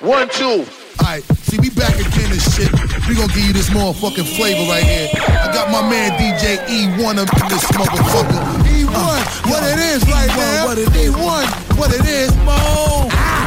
One, two. Alright, see, we back again and shit. We gonna give you this motherfucking flavor right here. I got my man DJ Ewone up in this motherfucker. Ewone, uh, what it is right Ewone, now. What it is. Ewone, what it is, mo. Ah.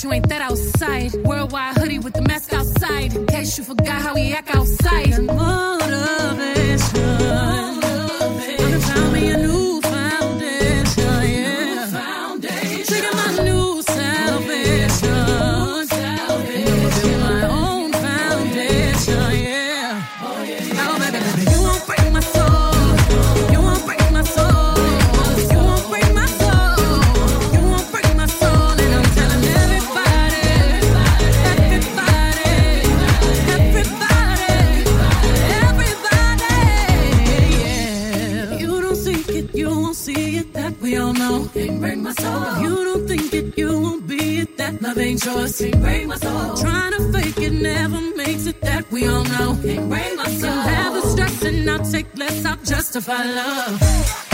hoje uma interação to find love.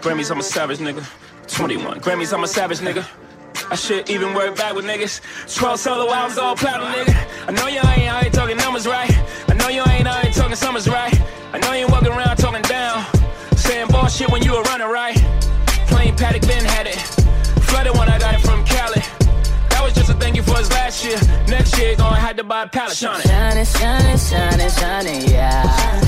Grammys, I'm a savage nigga. 21 Grammys, I'm a savage nigga. I should even work back with niggas. 12 solo albums, all platinum, nigga. I know you ain't out here talking numbers right. I know you ain't out here talking summers right. I know you ain't walking around talking down. Saying bullshit when you were running right. Plain paddock, Ben had it. Flooded when I got it from Cali. That was just a thank you for us last year. Next year, gonna have to buy a pallet. it shining, shining, shining, shining, yeah.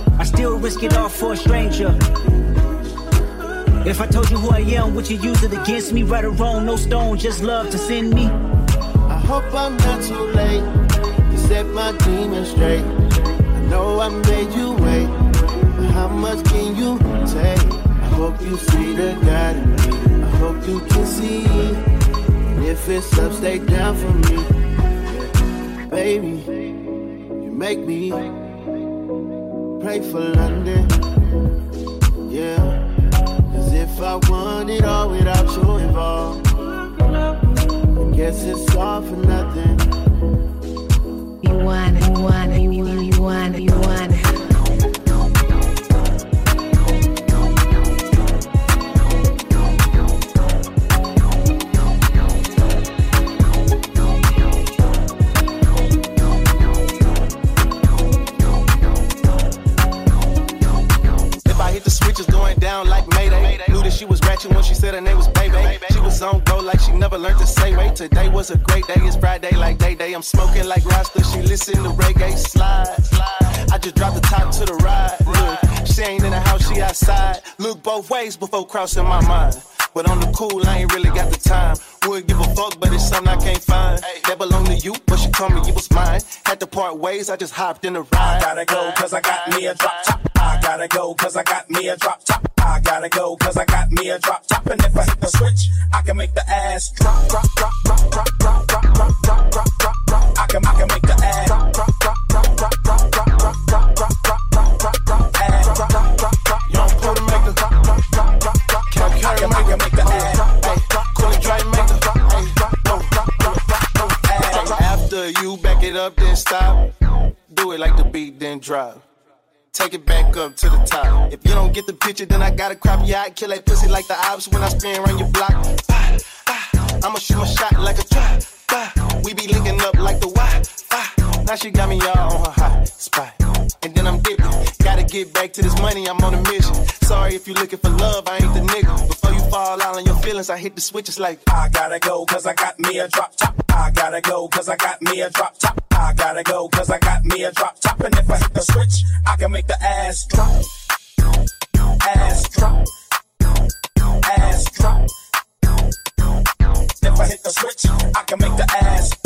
I still risk it all for a stranger. If I told you who I am, would you use it against me? Right or wrong, no stone, just love to send me. I hope I'm not too late to set my demons straight. I know I made you wait, but how much can you take? I hope you see the God in me. I hope you can see. And if it's up, stay down for me. Baby, you make me pray for London. Yeah. Cause if I want it all without you involved, I guess it's all for nothing. You want it, you want it, you want it, you want it, Today was a great day, it's Friday like day day. I'm smoking like Rasta, she listen to reggae slide. I just dropped the top to the ride. Look, she ain't in the house, she outside. Look both ways before crossing my mind. But on the cool, I ain't really got the time. Would give a fuck, but it's something I can't find. That belong to you, but she told me it was mine. Had to part ways, I just hopped in the ride. Gotta go cause I got me a drop top. Gotta go cause I got me a drop top. I gotta go cause I got me a drop top. And if I hit the switch, I can make the ass drop, drop, drop, drop, drop, drop, drop, drop, drop, drop, drop, drop. I can, I can make the ass drop, drop, drop, drop, drop, drop, drop, drop, drop, drop, drop, drop, drop, drop, ass drop, drop, drop, drop. Young Pro to make the drop, drop, drop, drop, drop. Can, I can make the ass Hey, Cool Dre make the drop, drop, drop, drop, drop, drop, drop. After you back it up, then stop. Do it like the beat, then drop. Take it back up to the top. If you don't get the picture, then I gotta crop you out. Kill that pussy like the ops when I spin around your block. Ah, ah, I'ma shoot my shot like a trap. Ah, we be linking up like the Wi. Ah, now she got me all on her hot spot. And then I'm dipping. Gotta get back to this money, I'm on a mission. Sorry if you're looking for love, I ain't the nigga. Before you fall out on your feelings, I hit the switch, it's like I gotta go cause I got me a drop top. I gotta go cause I got me a drop top. I gotta go cause I got me a drop top. And if I hit the switch, I can make the ass drop. Ass drop. Ass drop. If I hit the switch, I can make the ass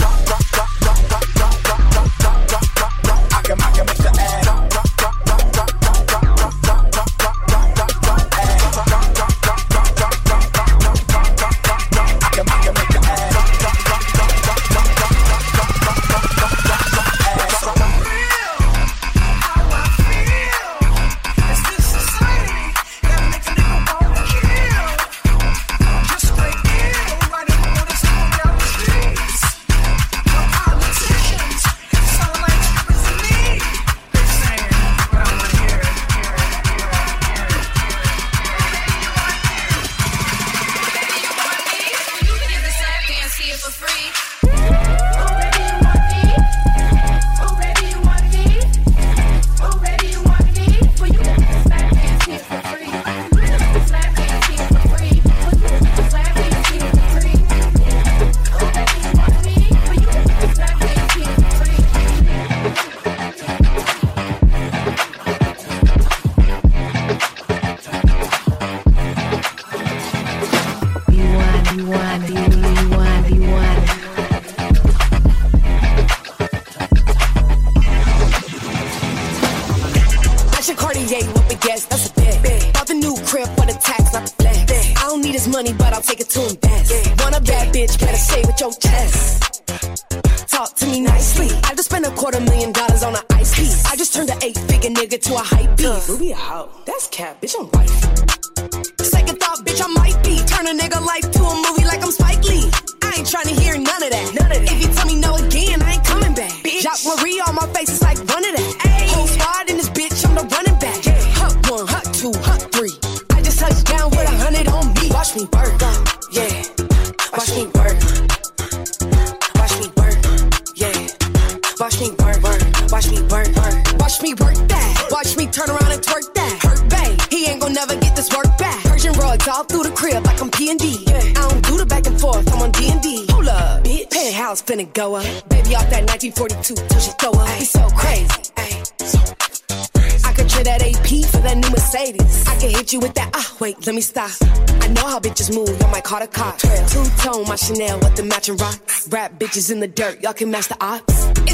Chanel with the matching rocks. Rap bitches in the dirt. Y'all can match the ops.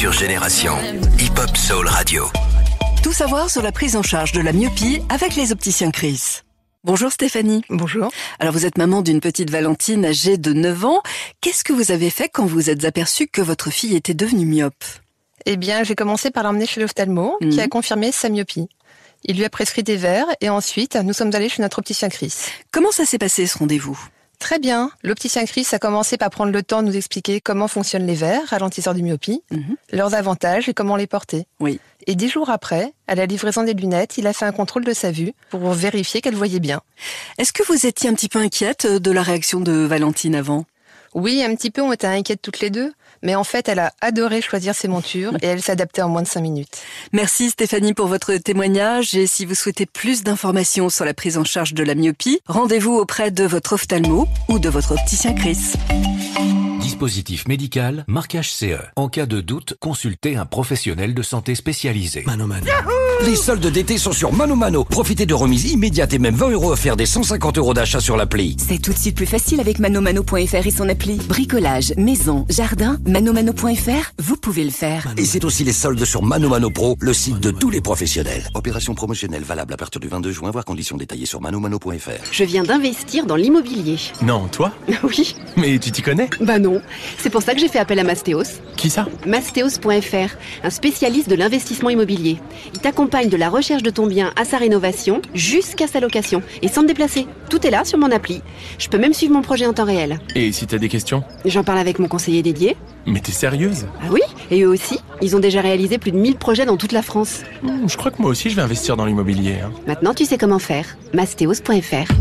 Sur Génération. Hip Hop Soul Radio. Tout savoir sur la prise en charge de la myopie avec les opticiens Chris. Bonjour Stéphanie. Bonjour. Alors vous êtes maman d'une petite Valentine âgée de 9 ans. Qu'est-ce que vous avez fait quand vous êtes aperçue que votre fille était devenue myope? Eh bien, j'ai commencé par l'emmener chez l'ophtalmo, Mhm. qui a confirmé sa myopie. Il lui a prescrit des verres et ensuite, nous sommes allés chez notre opticien Chris. Comment ça s'est passé ce rendez-vous? Très bien. L'opticien Chris a commencé par prendre le temps de nous expliquer comment fonctionnent les verres, ralentisseurs de myopie, Mhm. leurs avantages et comment les porter. Oui. Et dix jours après, à la livraison des lunettes, il a fait un contrôle de sa vue pour vérifier qu'elle voyait bien. Est-ce que vous étiez un petit peu inquiète de la réaction de Valentine avant? Oui, un petit peu, on était inquiètes toutes les deux, mais en fait, elle a adoré choisir ses montures et elle s'adaptait en moins de cinq minutes. Merci Stéphanie pour votre témoignage et si vous souhaitez plus d'informations sur la prise en charge de la myopie, rendez-vous auprès de votre ophtalmo ou de votre opticien Chris. Dispositif médical, marquage CE. En cas de doute, consultez un professionnel de santé spécialisé. Mano Mano. Les soldes d'été sont sur Mano Mano. Profitez de remises immédiates et même 20 euros offerts des 150 euros d'achat sur l'appli. C'est tout de suite plus facile avec manomano.fr et son appli. Bricolage, maison, jardin, manomano.fr, vous pouvez le faire. Et c'est aussi les soldes sur Mano Mano Pro, le site de tous les professionnels. Opération promotionnelle valable à partir du 22 juin, voir conditions détaillées sur manomano.fr. Je viens d'investir dans l'immobilier. Non, toi Oui. Mais tu t'y connais? Bah non. C'est pour ça que j'ai fait appel à Mastéos. Qui ça? Mastéos.fr, un spécialiste de l'investissement immobilier. Il t'accompagne de la recherche de ton bien à sa rénovation jusqu'à sa location et sans te déplacer. Tout est là sur mon appli. Je peux même suivre mon projet en temps réel. Et si t'as des questions? J'en parle avec mon conseiller dédié. Mais t'es sérieuse? Ah oui Et eux aussi. Ils ont déjà réalisé plus de 1000 projets dans toute la France. Hmm, Je crois que moi aussi je vais investir dans l'immobilier. hein. Maintenant, tu sais comment faire. Mastéos.fr.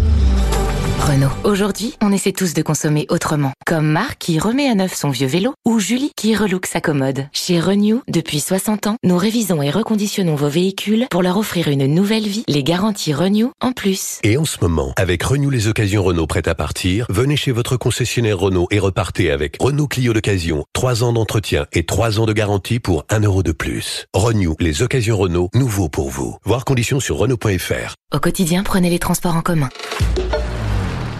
Renault. Aujourd'hui, on essaie tous de consommer autrement. Comme Marc qui remet à neuf son vieux vélo ou Julie qui relook sa commode. Chez Renew, depuis 60 ans, nous révisons et reconditionnons vos véhicules pour leur offrir une nouvelle vie. Les garanties Renew en plus. Et en ce moment, avec Renew les occasions Renault prêtes à partir, venez chez votre concessionnaire Renault et repartez avec Renault Clio d'occasion, 3 ans d'entretien et 3 ans de garantie pour 1 euro de plus. Renew les occasions Renault, nouveau pour vous. Voir conditions sur Renault.fr. Au quotidien, prenez les transports en commun.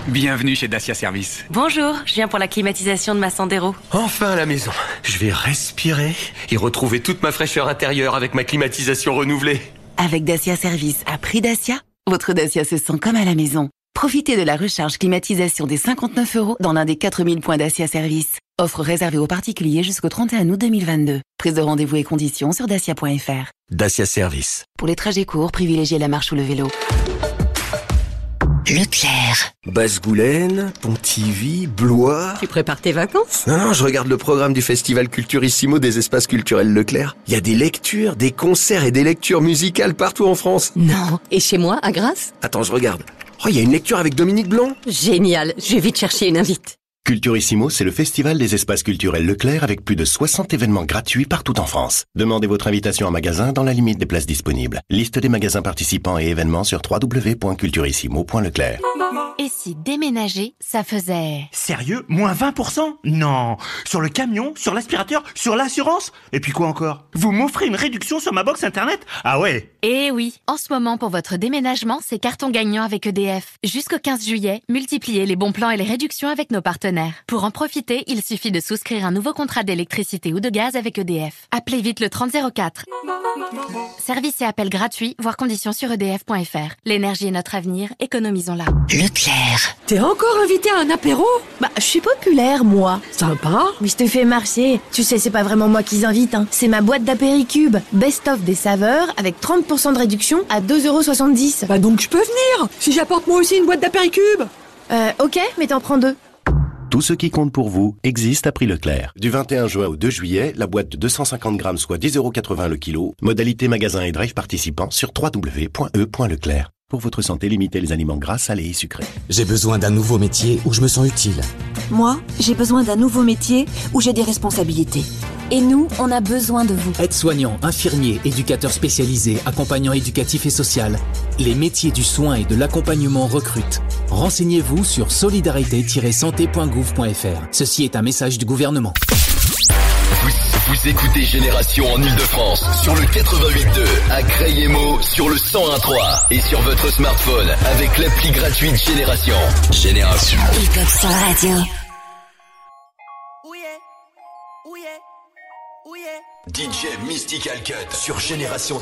Bienvenue chez Dacia Service. Bonjour, je viens pour la climatisation de ma Sandero. Enfin à la maison. Je vais respirer et retrouver toute ma fraîcheur intérieure avec ma climatisation renouvelée. Avec Dacia Service à prix Dacia, votre Dacia se sent comme à la maison. Profitez de la recharge climatisation des 59 euros dans l'un des 4000 points Dacia Service. Offre réservée aux particuliers jusqu'au 31 août 2022. Prise de rendez-vous et conditions sur dacia.fr. Dacia Service. Pour les trajets courts, privilégiez la marche ou le vélo. Leclerc. Basse-Goulaine, Pontivy, Blois. Tu prépares tes vacances? Non, non, je regarde le programme du festival Culturissimo des espaces culturels Leclerc. Il y a des lectures, des concerts et des lectures musicales partout en France. Non. Et chez moi, à Grasse? Attends, je regarde. Oh, il y a une lecture avec Dominique Blanc? Génial. Je vais vite chercher une invite. Culturissimo, c'est le festival des espaces culturels Leclerc avec plus de 60 événements gratuits partout en France. Demandez votre invitation en magasin dans la limite des places disponibles. Liste des magasins participants et événements sur www.culturissimo.leclerc. Et si déménager, ça faisait... Sérieux? Moins 20% Non. Sur le camion, sur l'aspirateur, sur l'assurance? Et puis quoi encore? Vous m'offrez une réduction sur ma box internet? Ah ouais Eh oui, en ce moment pour votre déménagement, c'est carton gagnant avec EDF. Jusqu'au 15 juillet, multipliez les bons plans et les réductions avec nos partenaires. Pour en profiter, il suffit de souscrire un nouveau contrat d'électricité ou de gaz avec EDF. Appelez vite le 3004. Service et appel gratuit, voire conditions sur edf.fr. L'énergie est notre avenir, économisons-la. Leclerc. T'es encore invité à un apéro? Bah, je suis populaire, moi. Sympa. Mais je te fais marcher. Tu sais, c'est pas vraiment moi qui invite, hein. C'est ma boîte d'apéricube. Best-of des saveurs avec 30% de réduction à 2,70€. Bah donc je peux venir Si j'apporte moi aussi une boîte d'apéricube Euh, ok, mais t'en prends deux. Tout ce qui compte pour vous existe à prix Leclerc. Du 21 juin au 2 juillet, la boîte de 250 grammes soit 10,80€ le kilo. Modalité magasin et drive participants sur www.e.leclerc. Pour votre santé, limitez les aliments gras, salés et sucrés. J'ai besoin d'un nouveau métier où je me sens utile. Moi, j'ai besoin d'un nouveau métier où j'ai des responsabilités. Et nous, on a besoin de vous. Aide-soignant, infirmier, éducateur spécialisé, accompagnant éducatif et social. Les métiers du soin et de l'accompagnement recrutent. Renseignez-vous sur solidarité-santé.gouv.fr. Ceci est un message du gouvernement. Vous, écoutez Génération en Ile-de-France sur le 88.2, à Crayemo sur le 101.3 et sur votre smartphone avec l'appli gratuite Génération. Génération. Hip-hop sur la radio. DJ Mystical Cut sur Génération.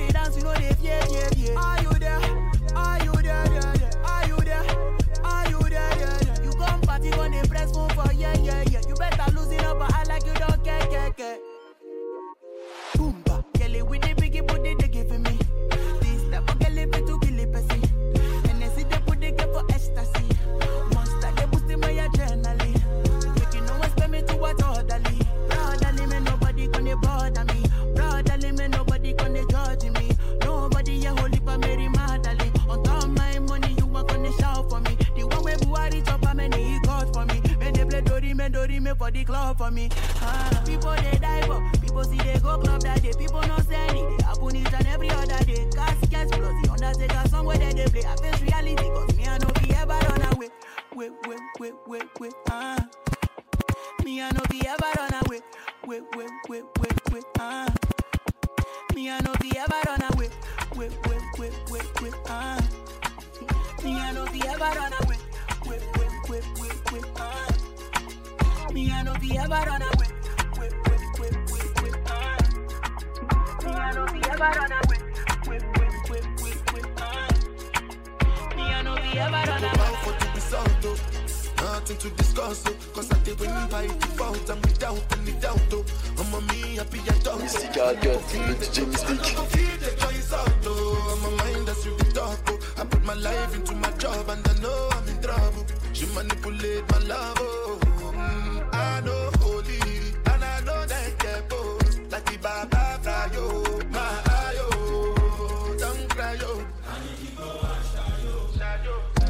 They dance, you know they fear, fear, fear. Are you there? Are you there? there, there? Are you there? Are you there? there, there? You come party when they press phone for yeah, yeah, yeah. You better lose it up, but I like you don't care, care, care. Me for the club for me. Ah, people they die but people see they go club that day. People not send it. They happen each and every other day. Caskets plus the Undertaker song where they, they play. I face reality cause me I know be ever run away. Wait, wait, wait, wait, wait. Ah. Me I know be ever run away. Wait, wait, wait, wait, wait. Ah. Me I know be ever run away. Wait, wait, wait, wait, wait. Ah. Me I know be ever run away. I know be. Ah. Me I know ever run away. Ah. I know be. Nothing to discuss, oh, cause I did when you by default and without any doubt, oh. I'm a me happy I don't Mystical Cut, le DJ Mystique. I'm a mind that's oh. I put my life into my job and I know I'm in trouble. She manipulate my love, oh. I know holy and I know. Like the. My. Don't cry, oh.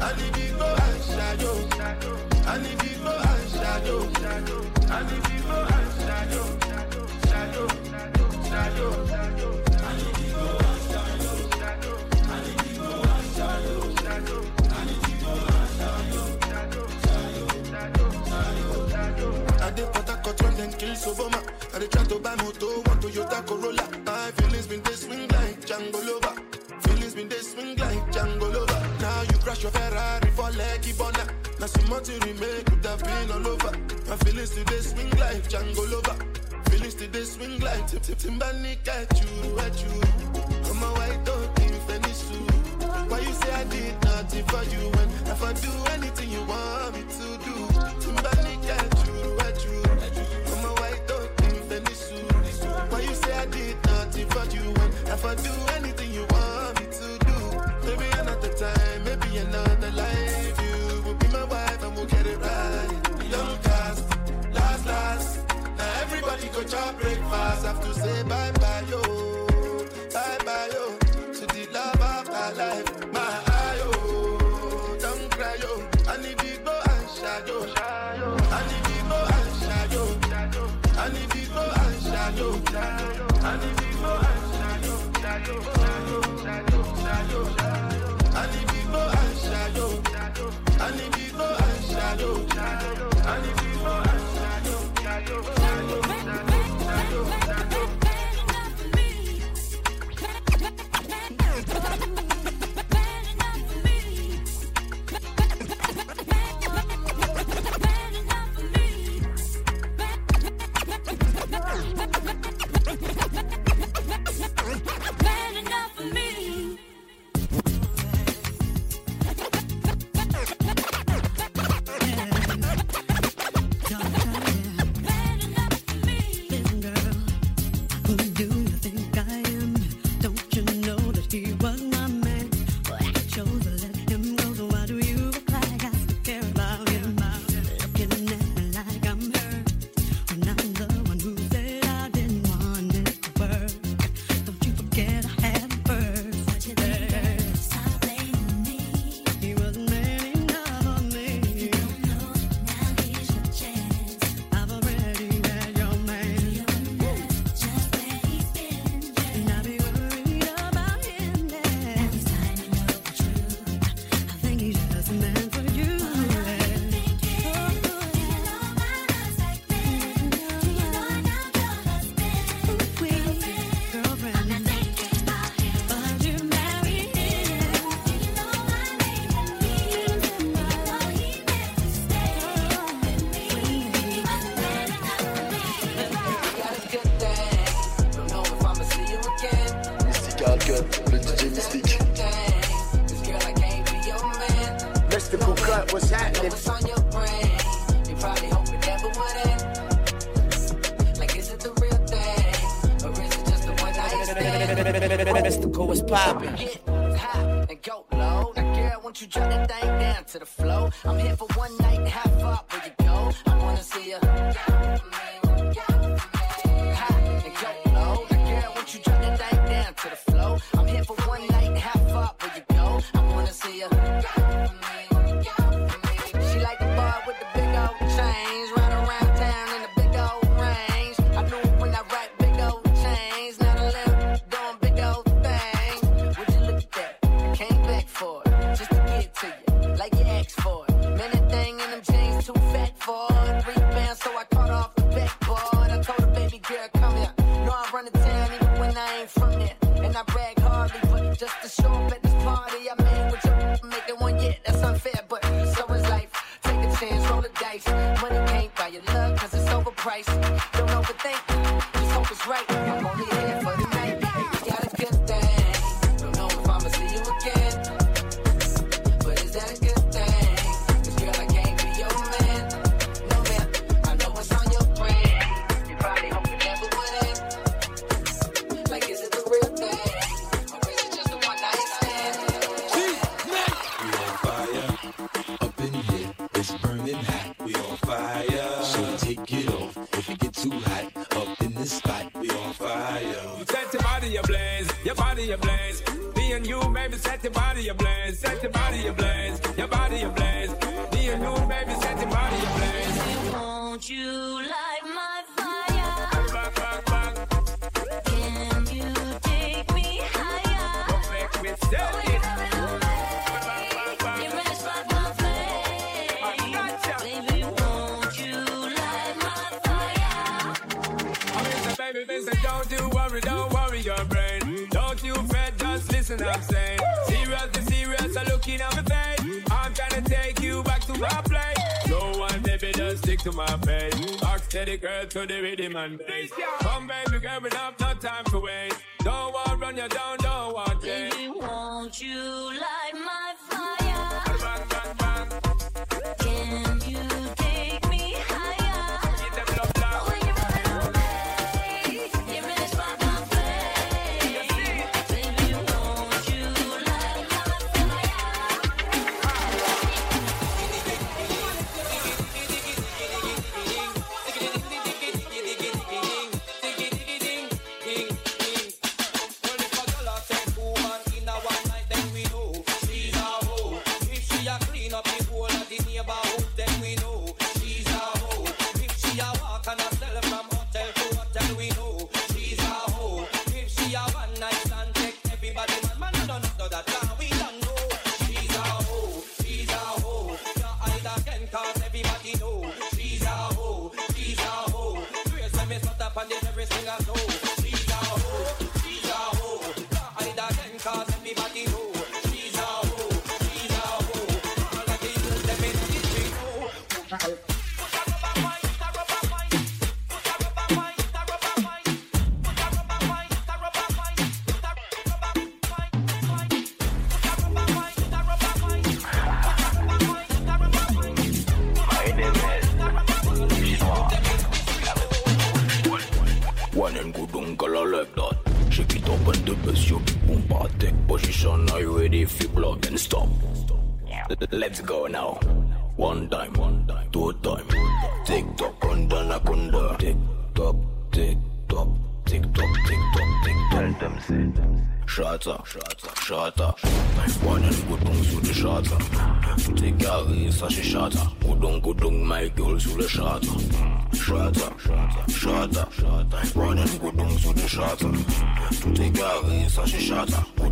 I need to go shadow. I need to shadow. Django lover. Finish the day swing like tip tip tip, timbani at you at you. I'm a white dog in finish you. Why you say I did nothing for you when if I do anything? just have to say bye bye, yo. Bye bye, yo. To the love of my life. My. Don't cry, yo. I need yo. I yo. I yo. I yo. I yo. I yo. I yo.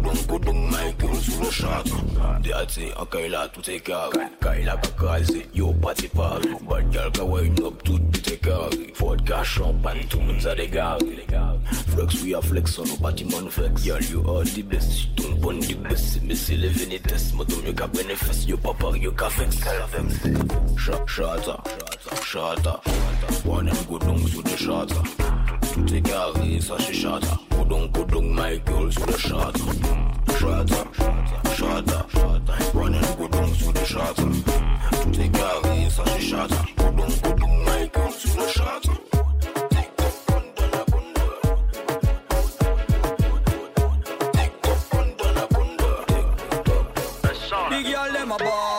Goudon, goudon, my girl sous le shata. Diati, en Kaila, tout est carré. Kaila, kakazi, yo, party party. Bad girl, ka wine up, tout tout est carré. Vodka, champagne, tout le monde a des. Flex, we are flex on nos bâtiments flex. Girl, you are the best. Ton best. Mais c'est les vénétesses. Moi, ton mieux qu'à bénéfice. Yo, papa, yo, qu'à vex. Shata, shata, shata. And go down sous le shata. Carré, ça. Go down, go down, my girl, sous le shata. One and go down sous le shata. Tout carré, ça. Go down, go down, my girl, sous le shata. Big girl, them a ball.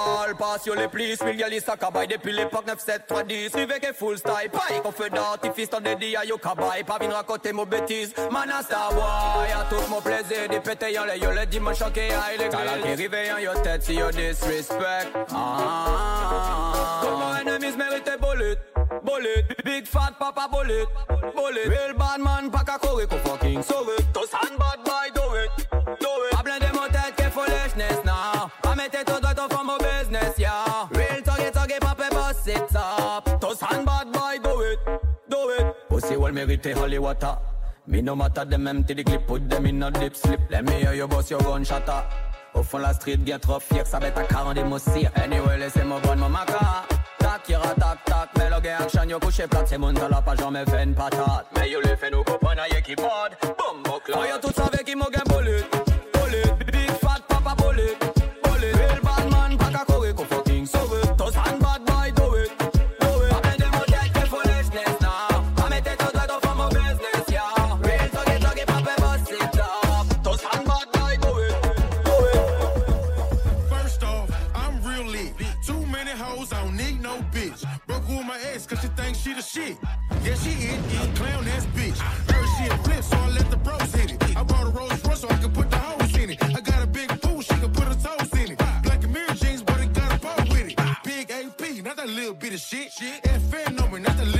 You les plis. Big girl, is a cabay depuis l'époque 9-7-3-10. Suivez que full style. Paille qu'on fait d'artifice. T'en dédie à yo. Pas vine raconter mon bêtise. Man star boy. A tout mon plaisir. Des les yo les dimanche. Aïe les grilles. Yo tête si yo disrespect. Ah. Comment enemies mérite bullet. Bullet. Big fat papa bullet. Bullet. Real bad man. Pas qu'à courir qu'on fucking sauve it. Tous hand bad boy it. Pussy well mérite holy water. Me no matter them empty the clip, put them in a dip slip. Let me hear you boss your gun shatter. Au fond la street, get trop fier, ça bête à 40 des. Anyway, laissez-moi bonne mon maca. Tac, ira tac, tac, mais le gars action, yo couché plate, c'est mon pas jamais fait une patate. Mais yo le fait nous comprendre, y'a qui mode, boum, boucle. Oh, tout savait qui m'a bullet, shit. Yeah, she eat, eat, clown ass bitch. Heard she a flip, so I let the pros hit it. I bought a Rolls Royce so I could put the hoes in it. I got a big pool, she could put her toes in it. Black and mirror jeans, but it got a bow with it. Big AP, not that little bit of shit. Shit. on no, not that little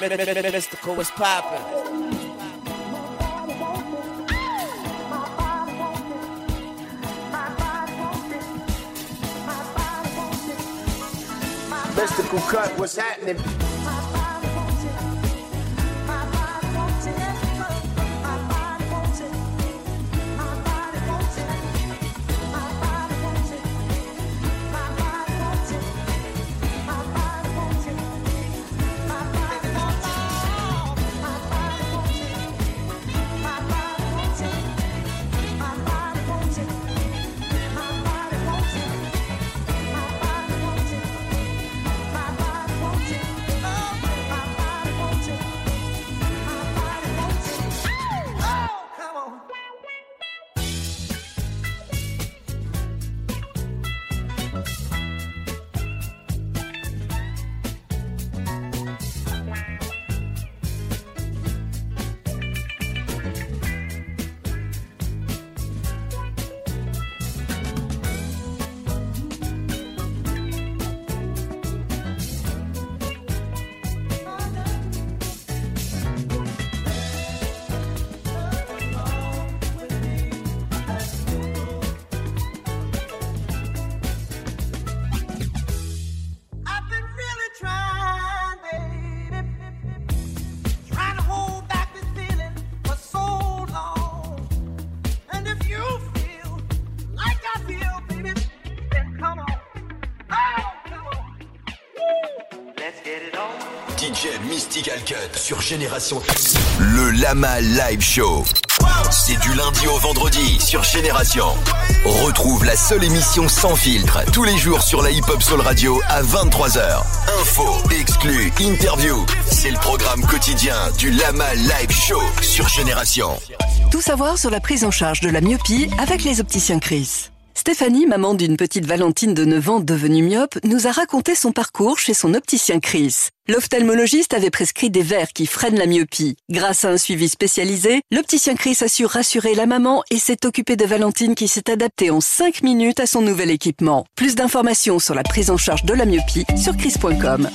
Mystical, what's poppin'? Mystical cut, what's happening? Cut sur Génération. Le Lama Live Show. C'est du lundi au vendredi sur Génération. Retrouve la seule émission sans filtre tous les jours sur la Hip Hop Soul Radio à 23h. Info, exclus, interview. C'est le programme quotidien du Lama Live Show sur Génération. Tout savoir sur la prise en charge de la myopie avec les opticiens Chris. Stéphanie, maman d'une petite Valentine de 9 ans devenue myope, nous a raconté son parcours chez son opticien Chris. L'ophtalmologiste avait prescrit des verres qui freinent la myopie. Grâce à un suivi spécialisé, l'opticien Chris a su rassurer la maman et s'est occupé de Valentine qui s'est adaptée en 5 minutes à son nouvel équipement. Plus d'informations sur la prise en charge de la myopie sur chris.com.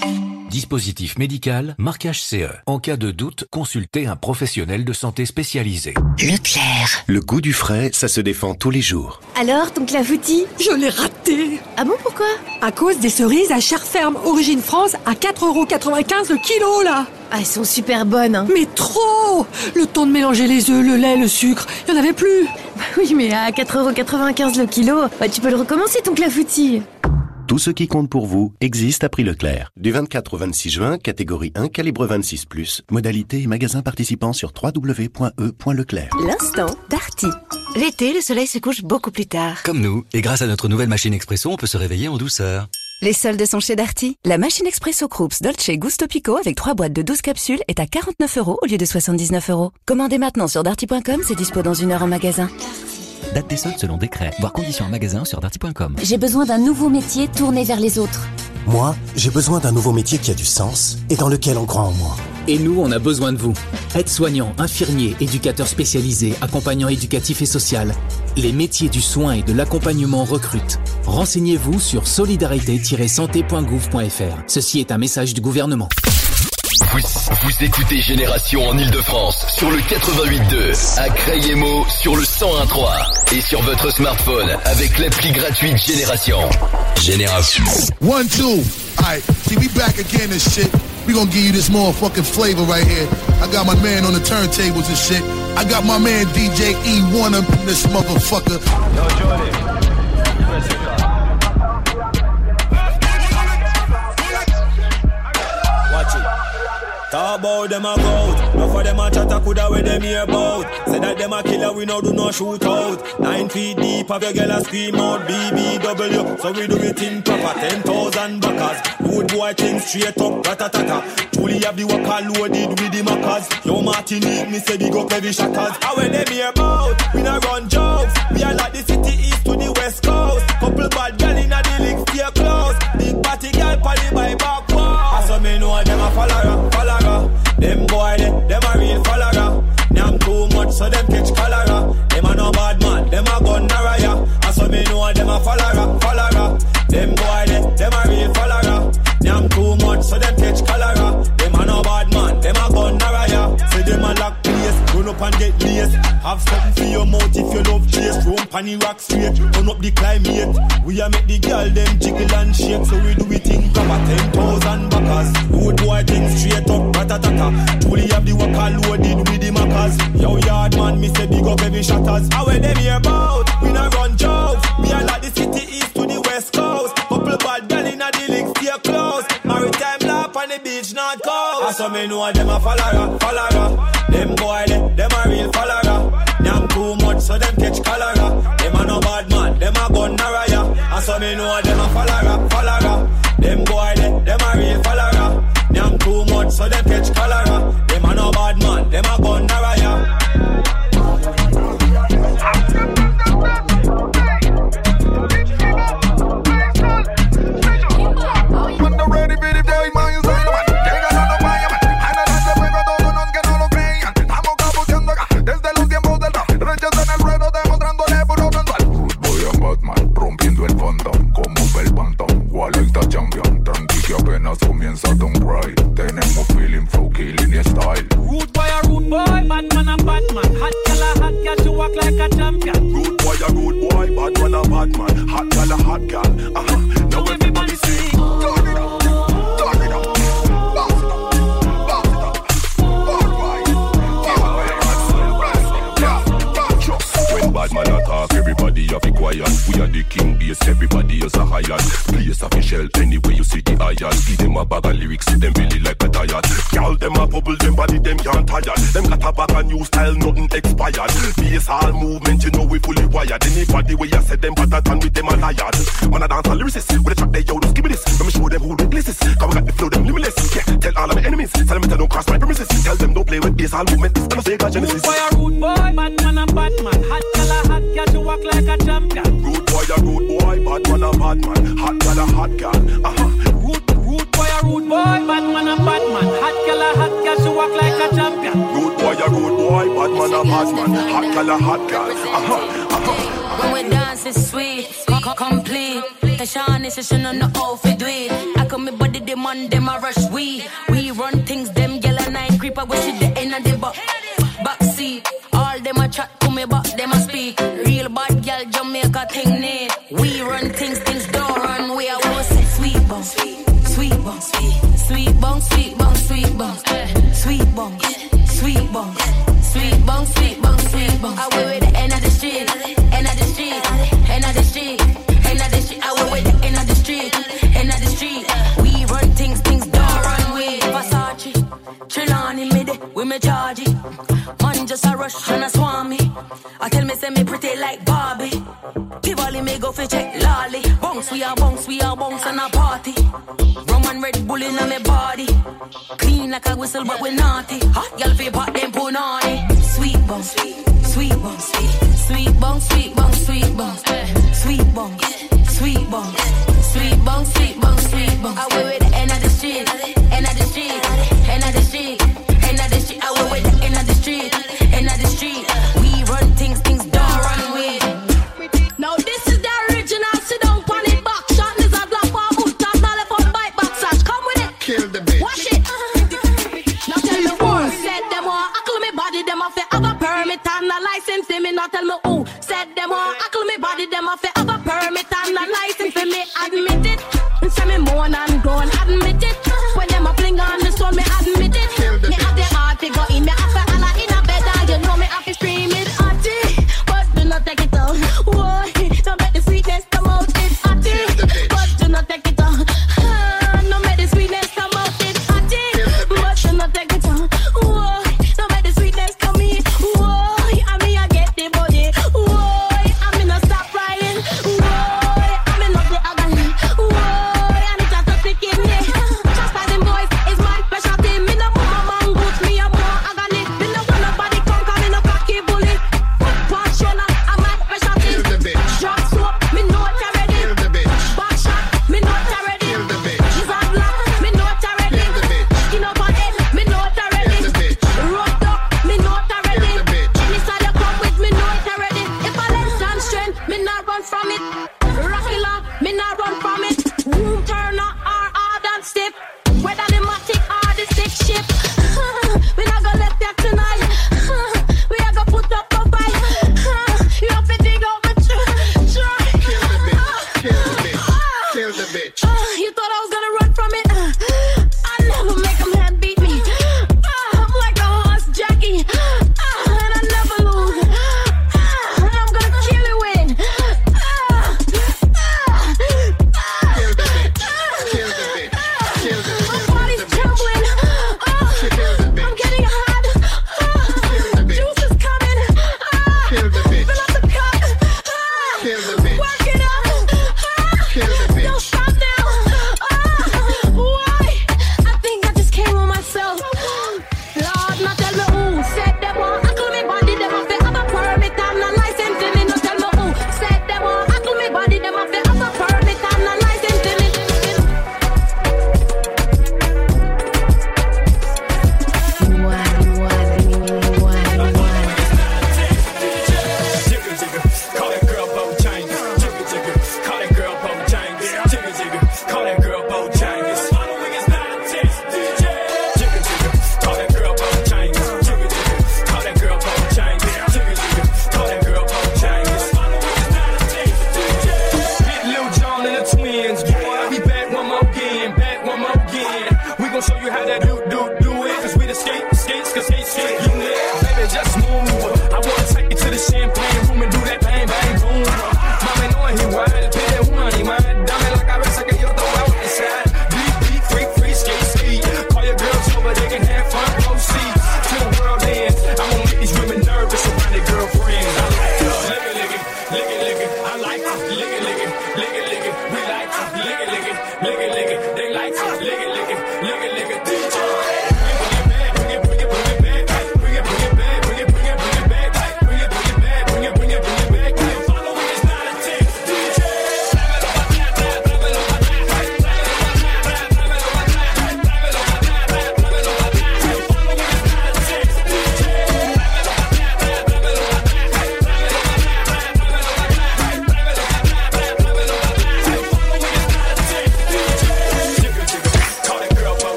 Dispositif médical, marquage CE. En cas de doute, consultez un professionnel de santé spécialisé. Leclerc. Le goût du frais, ça se défend tous les jours. Alors, ton clafoutis Je l'ai raté Ah bon, pourquoi? À cause des cerises à chair ferme, origine France, à 4,95€ le kilo, là Ah, elles sont super bonnes, hein. Mais trop Le temps de mélanger les œufs, le lait, le sucre, il n'y en avait plus Oui, mais à 4,95€ le kilo, bah, tu peux le recommencer, ton clafoutis Tout ce qui compte pour vous existe à prix Leclerc. Du 24 au 26 juin, catégorie 1, calibre 26+, modalité et magasin participants sur www.e.leclerc. L'instant Darty. L'été, le soleil se couche beaucoup plus tard. Comme nous, et grâce à notre nouvelle machine expresso, on peut se réveiller en douceur. Les soldes sont chez Darty. La machine expresso Krups Dolce Gusto Pico avec 3 boîtes de 12 capsules est à 49 euros au lieu de 79 euros. Commandez maintenant sur darty.com, c'est dispo dans une heure en magasin. Date des soldes selon décret. Voir conditions en magasin sur darty.com. J'ai besoin d'un nouveau métier tourné vers les autres. Moi, j'ai besoin d'un nouveau métier qui a du sens et dans lequel on croit en moi. Et nous, on a besoin de vous. Aides-soignants, infirmiers, éducateurs spécialisés, accompagnants éducatifs et social. Les métiers du soin et de l'accompagnement recrutent. Renseignez-vous sur solidarité-santé.gouv.fr. Ceci est un message du gouvernement. Vous, vous écoutez Génération en Ile-de-France sur le 88.2, à Crayemo sur le 101.3 et sur votre smartphone avec l'appli gratuite Génération. Génération. One, two. Alright, see, we back again and shit. We gonna give you this motherfucking flavor right here. I got my man on the turntables and shit. I got my man DJ E1 up in this motherfucker. Yo, Jordan. Talk about them a goat. No for them a chat a coulda where them hear about. Say that them a killer, we no do no shoot out. Nine feet deep, have your girl a scream out BBW. So we do it in proper. Ten thousand backers. Good boy thing straight up, ratatata. Truly have the worker loaded with the maccas. Yo Martinique, me say big up every shatters. And when them hear about, we no run jokes. We are like the city east to the west coast. Couple bad gal inna the link, stay close. Big party gal party by back me know them a follower, follower. Them boy, they, them a real follower. Them too much, so them catch cholera. Them a no bad man, them a gun naraya. Say them a lock place, run up and get laced. Have something for your mouth if you love chase. Roam pan the rock straight, turn up the climate. We a make the girl them jiggle and shake, so we do it in proper. Ten thousand backers, good boy thing straight up, ratatata. Truly have the worker loaded with the maccas. Yo yard man, me say big up every shatters. How when them hear about, we no run the city east to the west coast. Couple bad inna the link, stay close. Maritime lap on the beach, not. I saw me know them a follower, follower. Them boy, they, them a real follower. Them too much, so them catch cholera. Them a no bad man, them a gun naraya. I saw me know them a follower, follower. Them boy, they, them a real follower. Them too much, so them catch cholera. Session on the outfit do it. I come me body on them a rush we.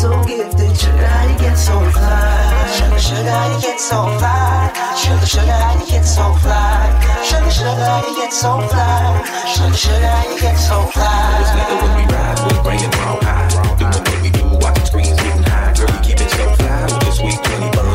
so gifted, sugar, you get so fly. Sugar, sugar, you get so fly. Sugar, sugar, you get so fly. Sugar, sugar, you get so fly. Sugar, sugar, you get so fly. This nigga when we ride, we bring it raw high. Doing what we do, watch the screens getting high. Girl, you keep it so fly. With this week, 20 bucks.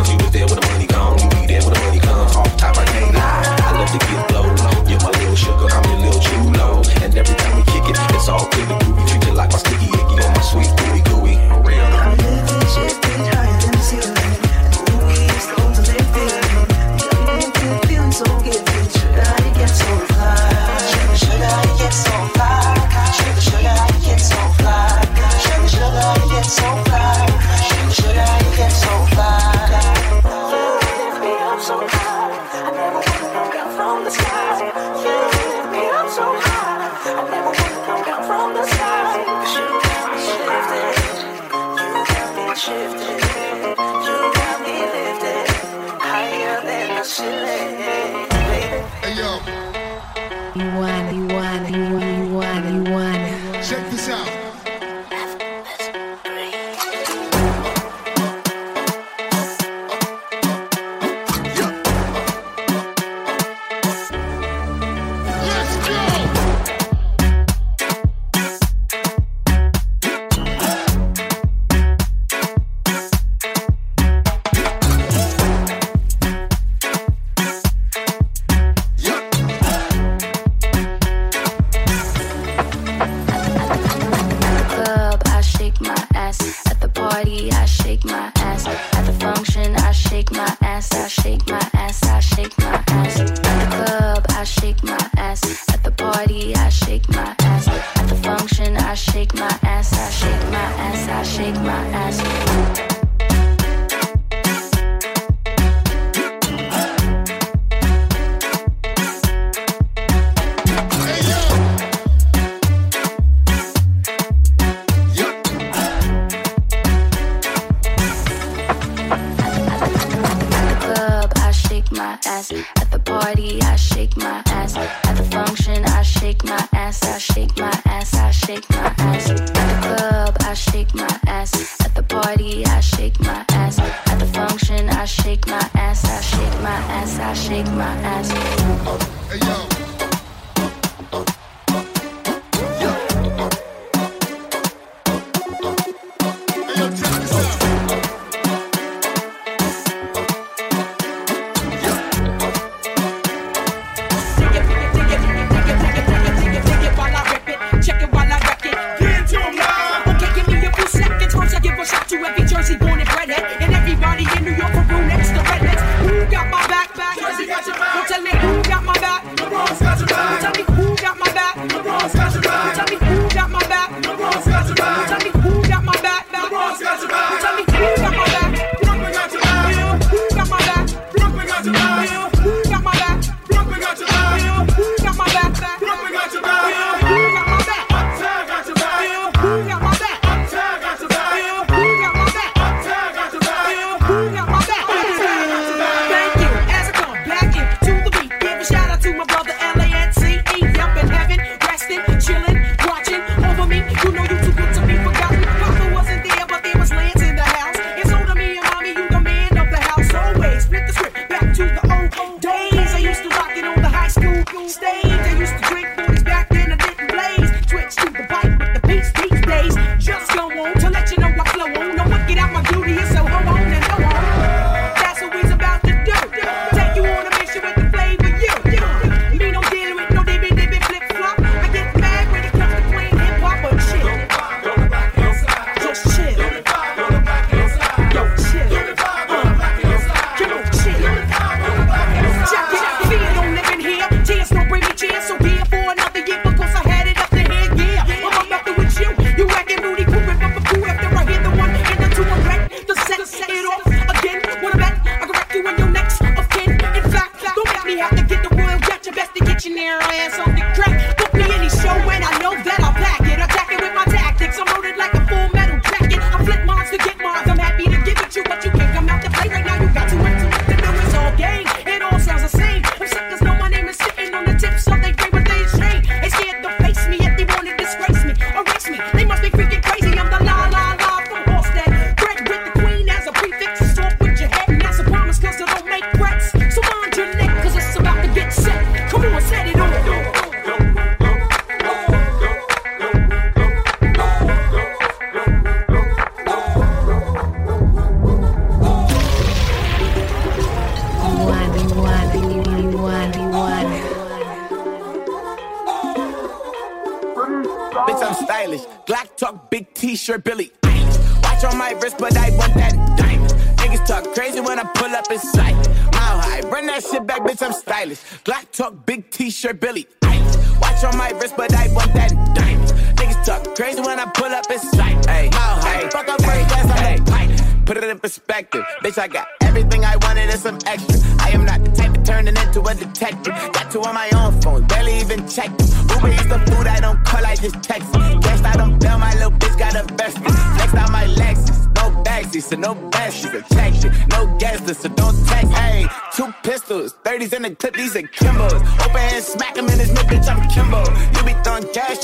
Big t-shirt,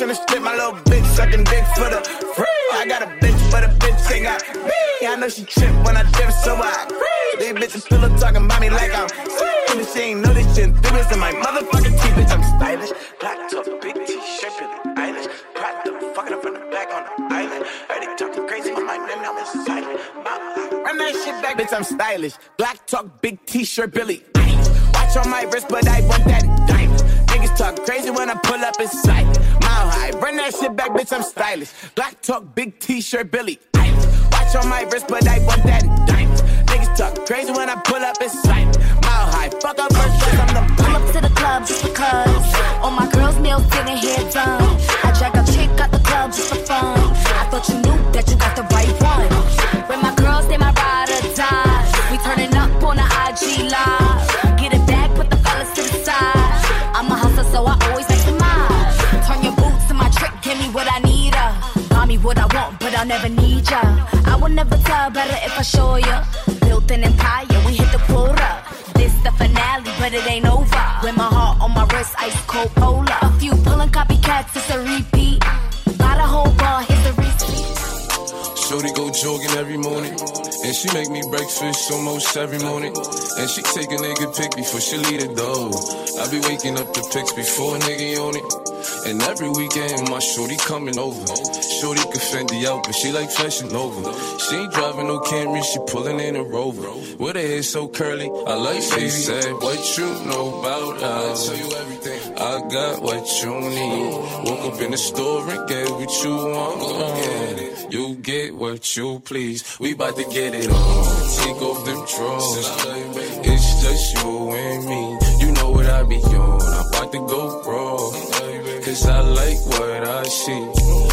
cash strip, my little bitch sucking dick for the free. I got a bitch, but a bitch ain't got me. I know she trip when I dip, so I free. These bitches still talking about me like I'm free. And she ain't know this shit. Three bits in my motherfucking teeth, bitch. I'm stylish. Black top, big t-shirt, Billie Eilish. Pride them, fucking up in the back on the island. Heard they talking crazy on my name, now I'm silent. Run that shit back, bitch. I'm stylish. Black talk, big t-shirt, Billie t-shirt, Billie Shorty go jogging every morning. And she make me breakfast almost every morning. And she take a nigga pic before she leave the door. I be waking up the pics before a nigga on it. And every weekend my shorty coming over. Shorty can Fendi out, but she like fashion over. She ain't driving no Camry, she pulling in a Rover. With her hair so curly, I like she said, what you know about us? Tell you everything. I got what you need. Woke up in the store and get what you want. You get what you please. We bout to get it on. Take off them drawers. It's just you and me. You know what I be on. I'm about to go raw. Cause I like what I see.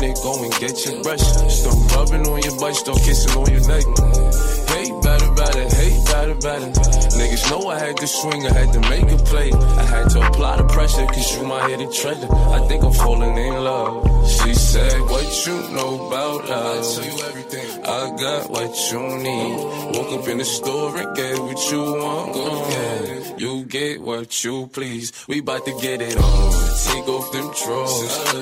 go and get your brush. Start rubbing on your butt, start kissing on your neck. Hey, better, better, hey, better, better. Niggas know I had to swing, I had to make a play. I had to apply the pressure, cause you my hidden treasure. I think I'm falling in love. She said, What you know about us? I tell you everything. I got what you need. Woke up in the store and get what you want. Yeah. You get what you please. We bout to get it on. Take off them drawers.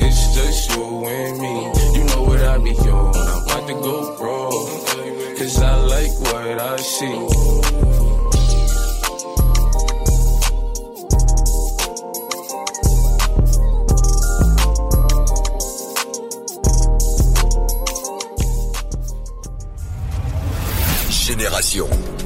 It's just you and me. You know what I be on. I'm about to go raw. Cause I like what it like she. Génération.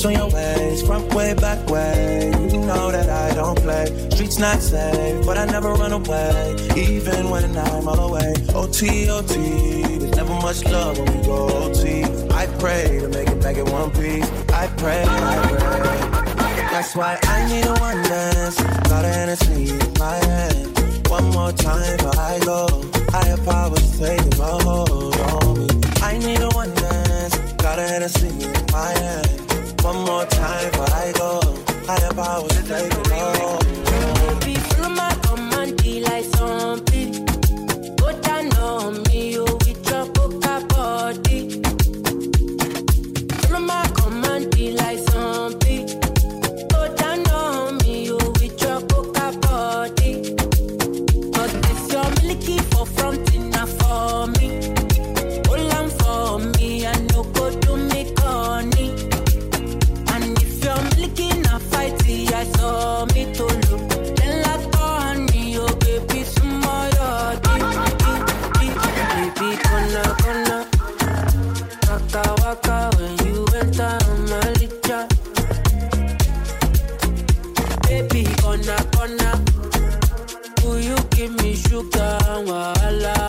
Grips on your waist, front way, back way. You know that I don't play. Streets not safe, but I never run away, even when I'm all away. OT, OT, there's never much love when we go OT. I pray to make it back in one piece. I pray, I pray. That's why I need a one dance. Got a Hennessy in my hand. One more time before I go. Higher powers taking a hold on me. I need a one dance. Got a Hennessy in my hand. One more time before I go. Higher powers taking a hold. Be full of my command, like zombie. Go down on me, down while I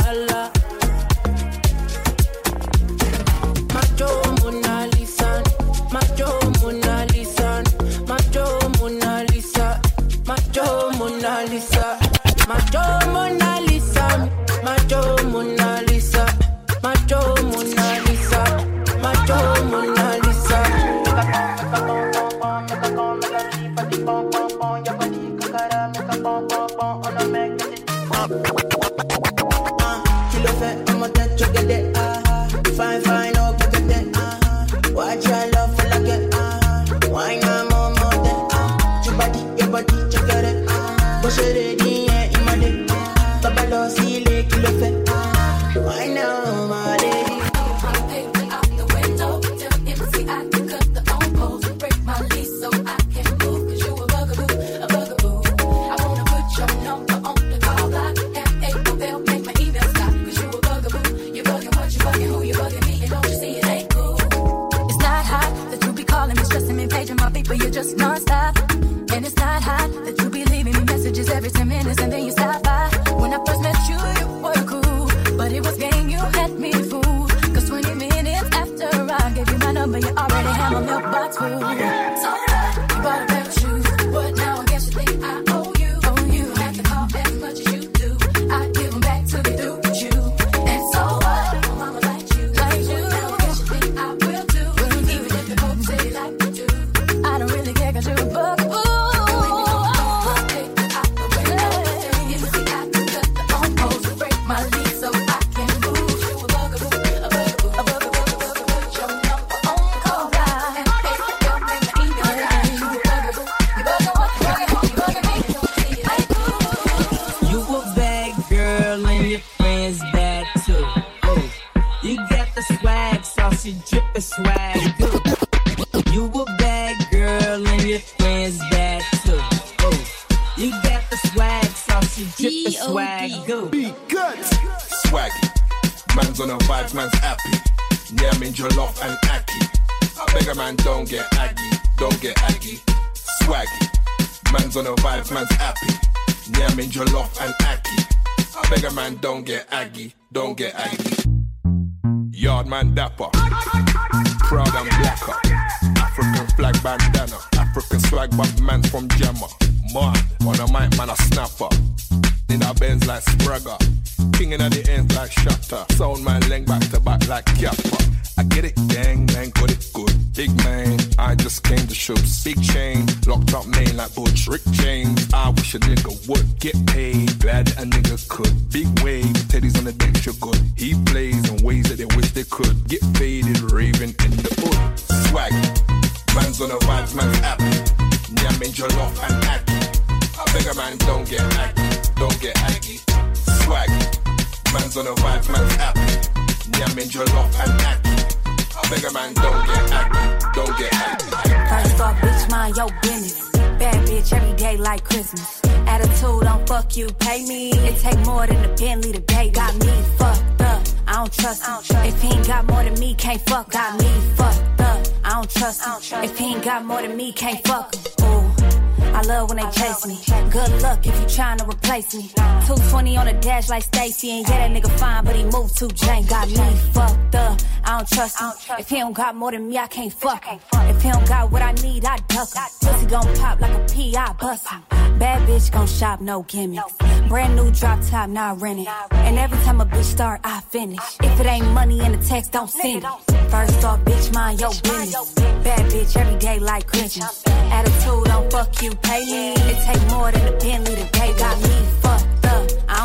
move to Jane got me fucked up. I don't trust him. If he don't got more than me, I can't fuck him. If he don't got what I need, I duck him. Pussy gon' pop like a P.I. bust him. Bad bitch gon' shop, no gimmicks. Brand new drop top, not nah, rented. And every time a bitch start, I finish. If it ain't money in the text, don't send it. First off, bitch, mind your business. Bad bitch every day like Christmas. Attitude, don't fuck you, pay me. It take more than a Bentley, to pay. got me fucked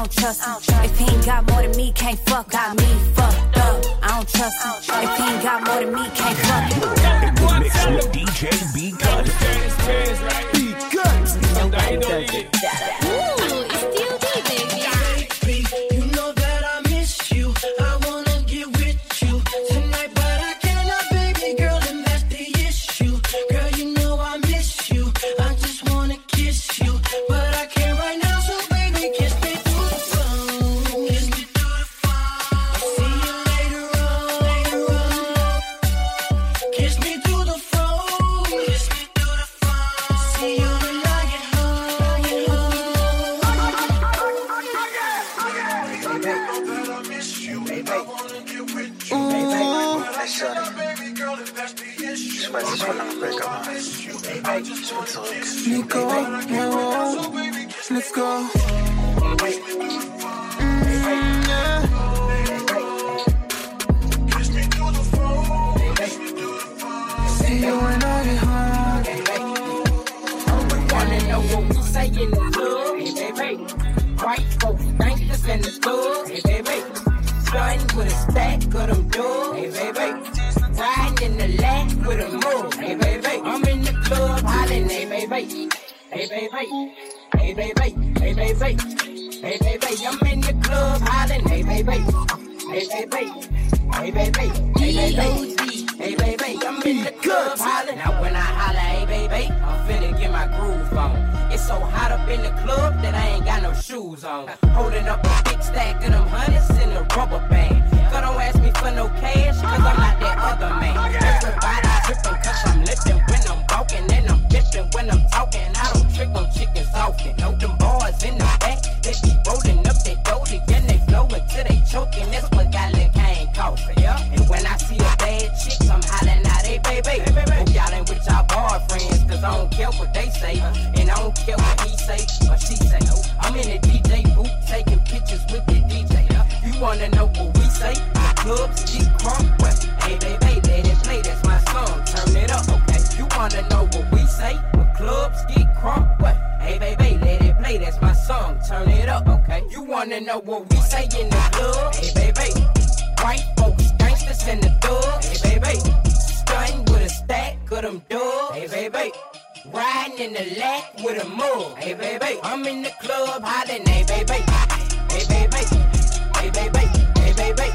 don't trust him. If he ain't got more than me, can't fuck. Got me fucked up. I don't trust him. If he ain't got more than me, can't fuck. It DJ B. Cut. B. Cut. Them doors. Hey, baby. Riding in the lack with a move. Hey, baby. I'm in the club hollering. Hey, baby. Hey, baby. Hey, baby. Hey, baby. Hey, baby. I'm in the club hollering. Hey, baby. Hey, baby. Hey, baby. Hey, baby. Hey, baby. I'm in the club hollering. Now, when I holler, hey, baby, I'm finna get my groove on. It's so hot up in the club that I ain't got no shoes on. Holding up a big stack of them hundreds in a rubber band. Girl, don't ask me for no cash, cause I'm not that other man. Everybody tripping cause I'm lifting when I'm walking and I'm dipping when I'm talking. I don't trick on chickens often. No, them boys in the back, they be rolling up their doty and they flow until they choking. That's what got Lil Kane coughing. And when I see a bad chick, I'm hollering out, hey baby. Hope y'all cause I don't care what they say. And I don't care what he say or she say. I'm in the DJ booth taking pictures with the DJ. You wanna know what we say? Clubs get crunk. Hey baby, let it play. That's my song. Turn it up, okay? You wanna know what we say? The clubs get crunk. Well, hey baby, let it play. That's my song. Turn it up, okay? You wanna know what we say in the club? Hey baby, white folks, gangsters in the dub. Hey baby, stack of them dubs. Hey baby. Riding in the lack with a move. Hey, baby. I'm in the club hollering. Hey, baby. Hey, baby. Hey, baby. Hey, baby.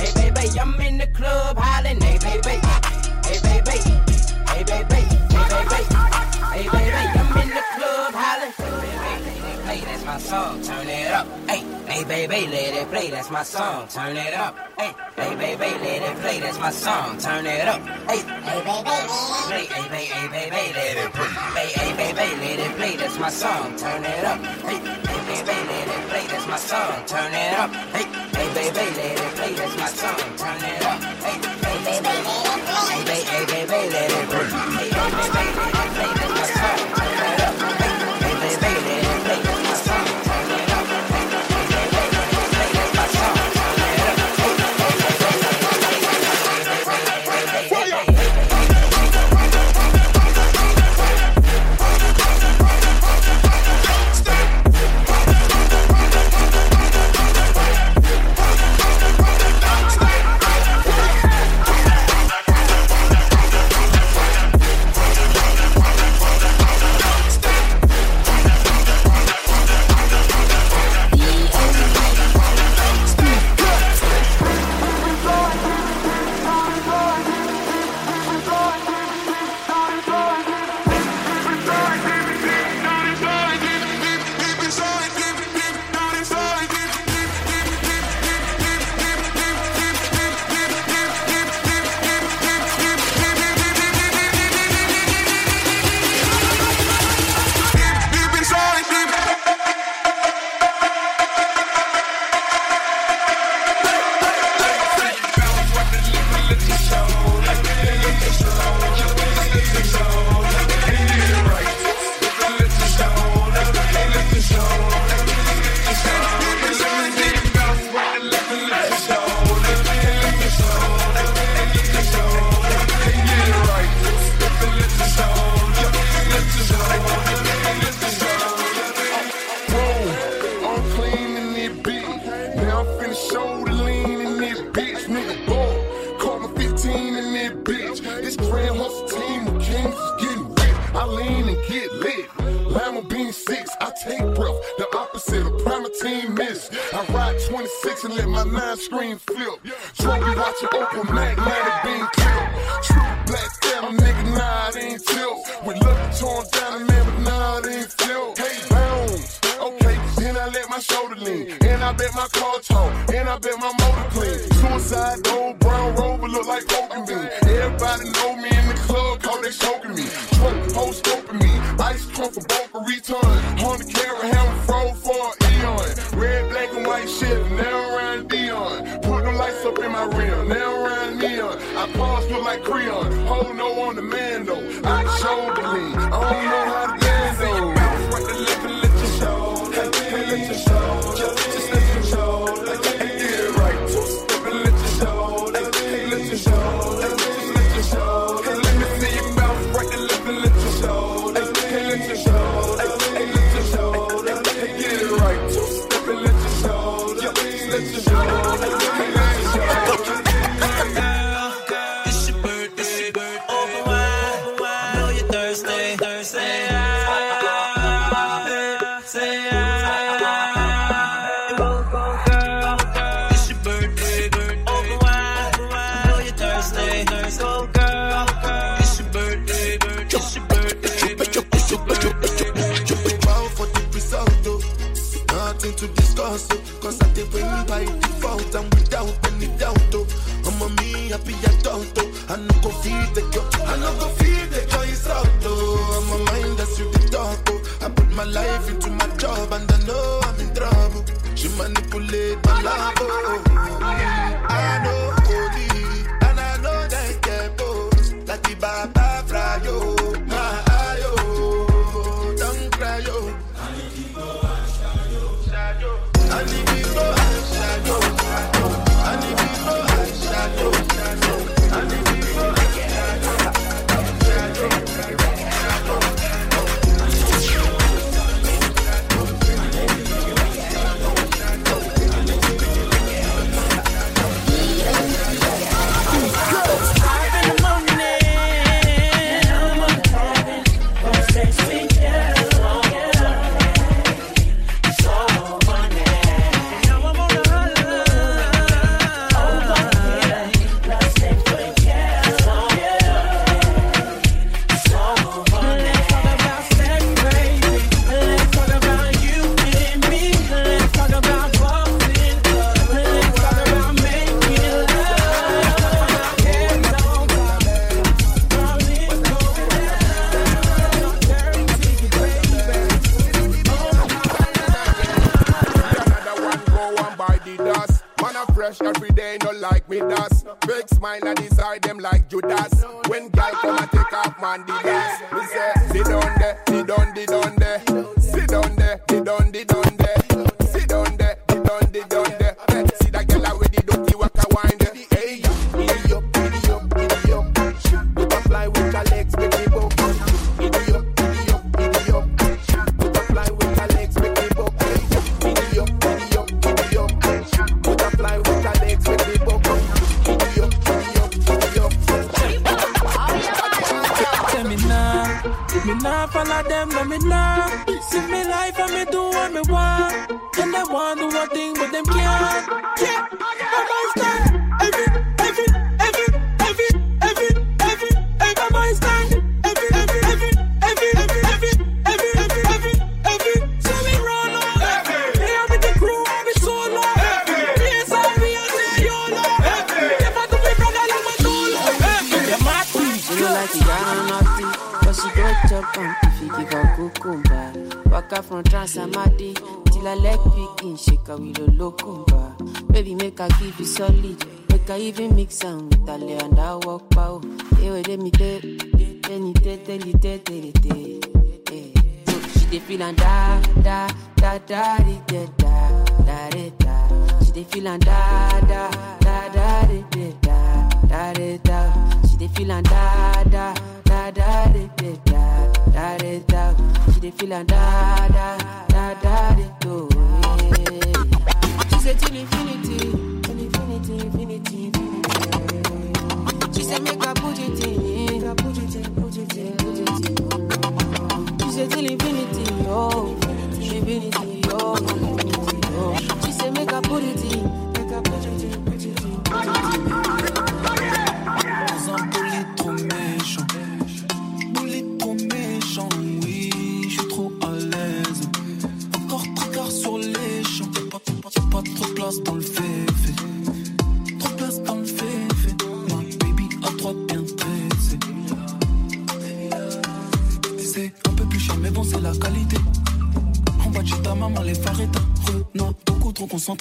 Hey, baby. I'm in the club hollering. Hey, baby. Hey, baby. Hey, baby. Hey, baby. Hey, baby. I'm in the club hollering. Hey, that's my song. Turn it up. Hey, hey, baby, let it play. That's my song. Turn it up. Hey, hey, baby, let it play. That's my song. Turn it up. Hey, hey, baby, play. Hey, baby, hey, baby, let it play. Hey, hey, baby, let it play. That's my song. Turn it up. Hey, hey, baby, let it play. That's my song. Turn it up. Hey, hey, baby, let it play. That's my song. Turn it up.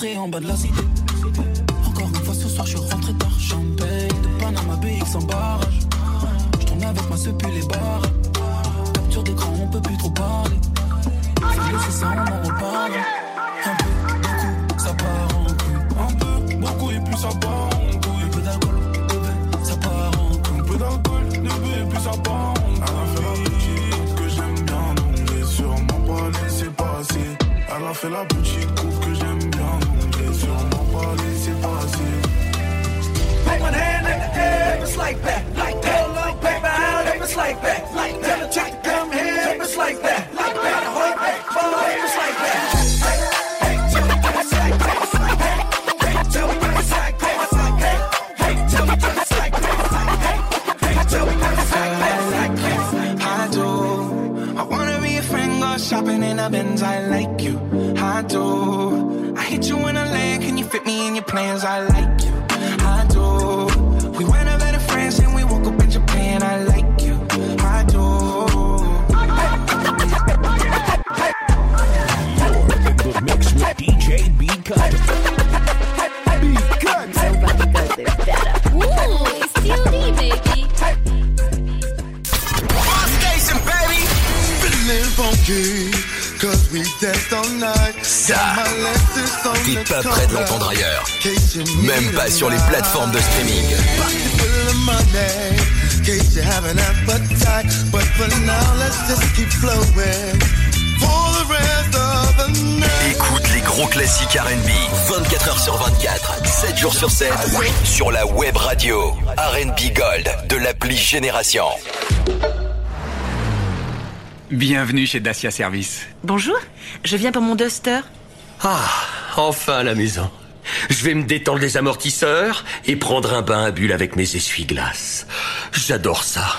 en bas de la cité. Encore une fois ce soir, je suis rentré tard. Champagne de Panama BX en barrage. Je avec ma seule les barres. Capture d'écran, on peut plus trop parler. C'est ça, on en reparle. Un peu, beaucoup, ça part en couille. Un peu, beaucoup et plus ça part en couille. Un peu d'alcool, bébé, ça part en couille. Un peu d'alcool, bébé, plus ça part en couille. Elle a fait la petite que j'aime bien, donc sûrement pas laisser passer. Elle a fait la petite coupe que j'aime one hand in the air, if it's like that, like that. Hold on, paper out, if it's like that, like that. Tell the chick to come here, if it's like that, like that. Hold back, fall, if it's like that. Shopping in a Benz, I like you. I do. I hit you in a leg, can you fit me in your plans? I like you. Ça, t'es pas prêt de l'entendre ailleurs. Même pas sur les plateformes de streaming. Écoute les gros classiques RB 24h sur 24, 7 jours sur 7 sur la web radio RB Gold de l'appli Génération. Bienvenue chez Dacia Service. Bonjour, je viens pour mon Duster. Ah, enfin à la maison. Je vais me détendre les amortisseurs et prendre un bain à bulles avec mes essuie-glaces. J'adore ça.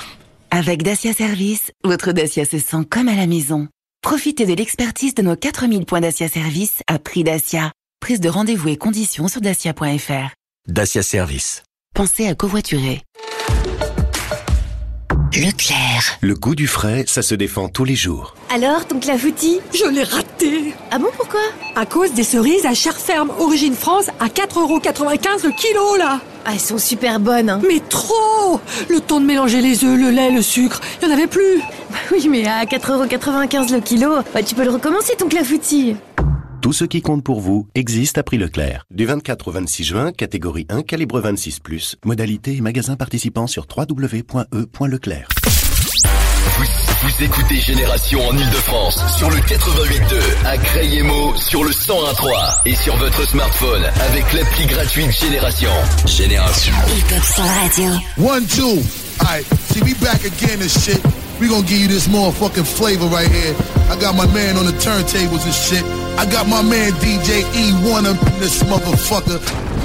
Avec Dacia Service, votre Dacia se sent comme à la maison. Profitez de l'expertise de nos 4000 points Dacia Service à prix Dacia. Prise de rendez-vous et conditions sur dacia.fr. Dacia Service. Pensez à covoiturer. Leclerc. Le goût du frais, ça se défend tous les jours. Alors, ton clafoutis Je l'ai raté Ah bon, pourquoi? À cause des cerises à chair ferme, origine France, à 4,95€ le kilo, là Ah, elles sont super bonnes, hein. Mais trop Le temps de mélanger les œufs, le lait, le sucre, il n'y en avait plus Bah Oui, mais à 4,95€ le kilo, bah tu peux le recommencer ton clafoutis. Tout ce qui compte pour vous existe à prix Leclerc. Du 24 au 26 juin, catégorie 1, calibre 26+, modalité et magasin participant sur www.e.leclerc. Vous, vous écoutez Génération en Ile-de-France sur le 88.2, à Crayemo sur le 101.3 et sur votre smartphone avec l'appli gratuite Génération. Génération. One, two. Alright, see, we back again and shit. We gonna give you this motherfucking flavor right here. I got my man on the turntables and shit. I got my man DJ Ewone up in this motherfucker.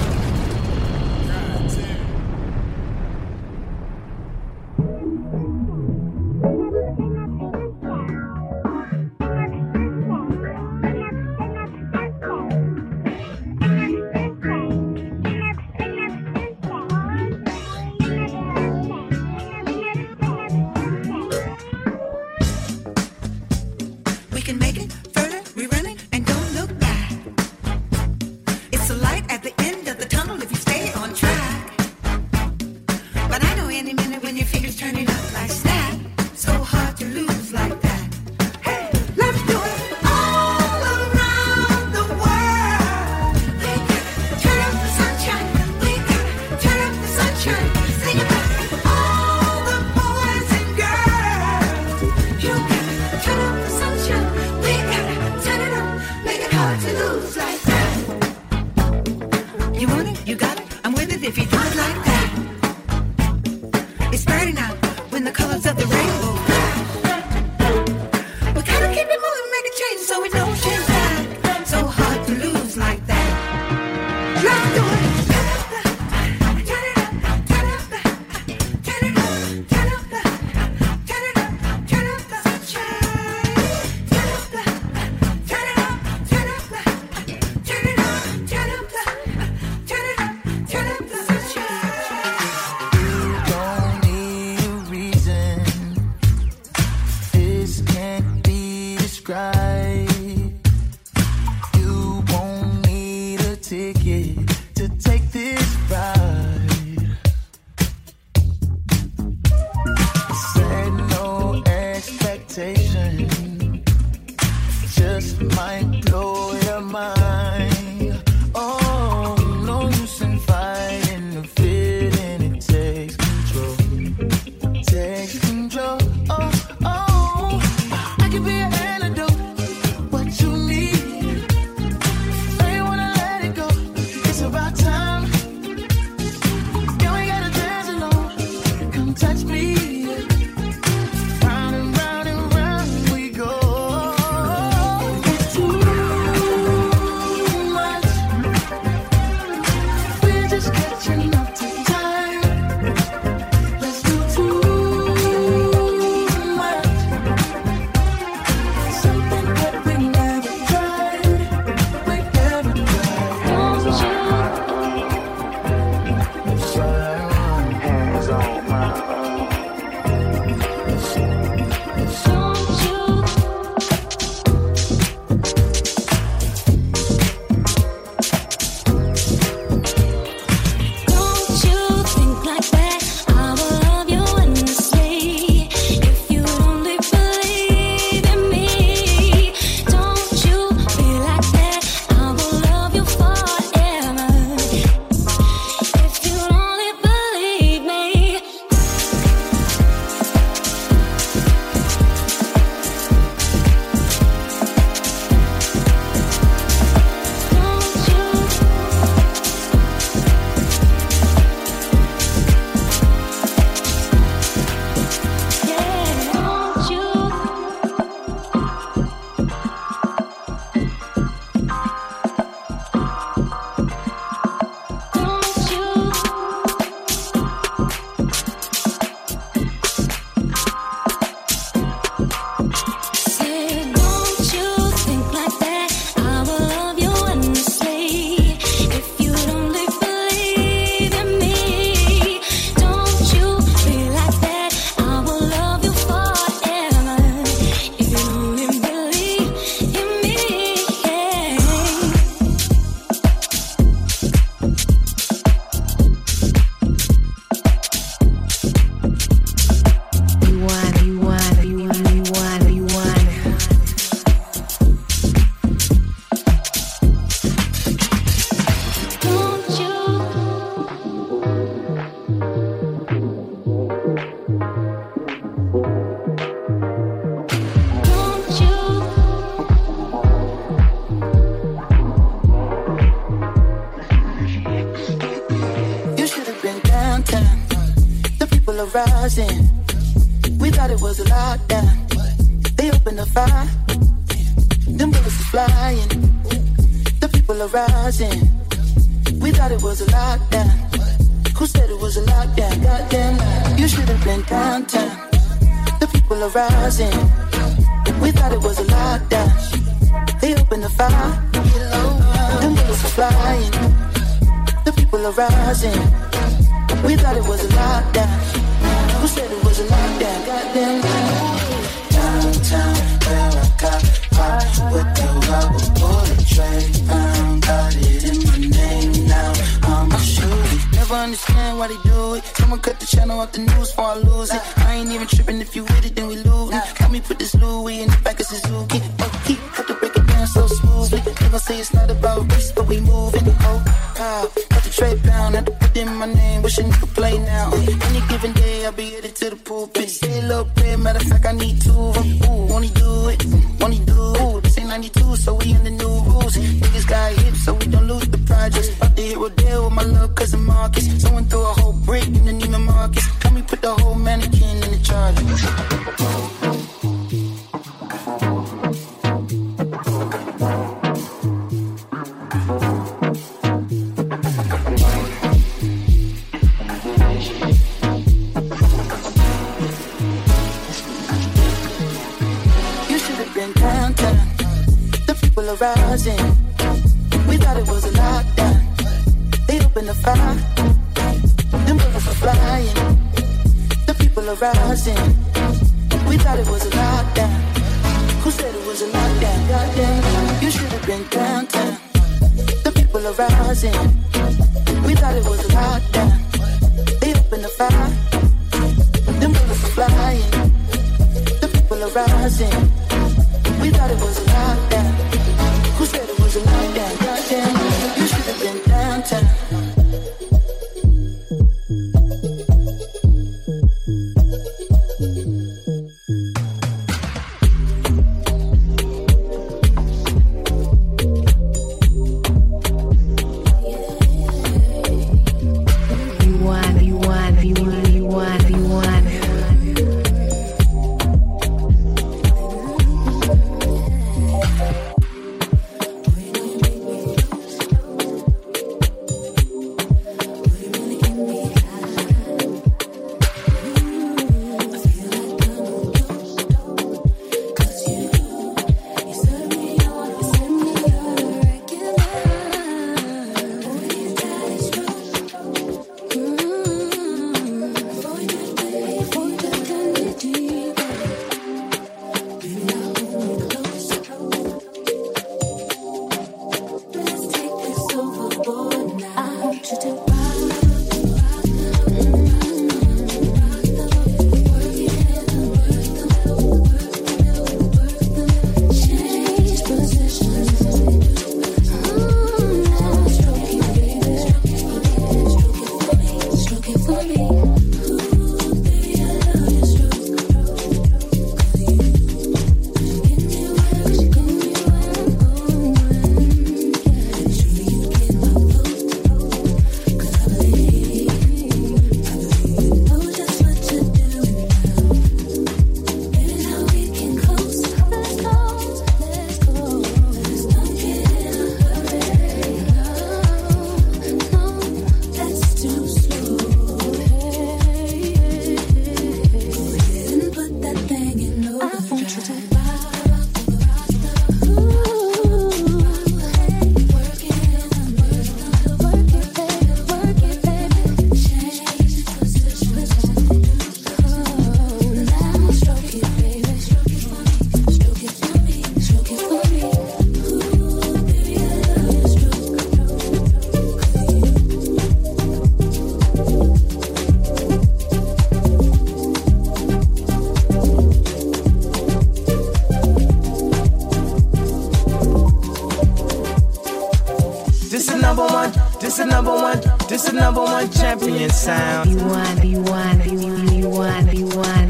sound. Be one, be one, be one, be one, be one.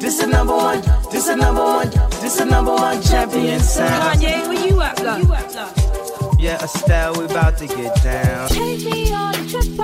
This is number one, this is number one, this is number one champion sound. Kanye, where you at, love? Yeah, Estelle, we about to get down. Take me on a trip.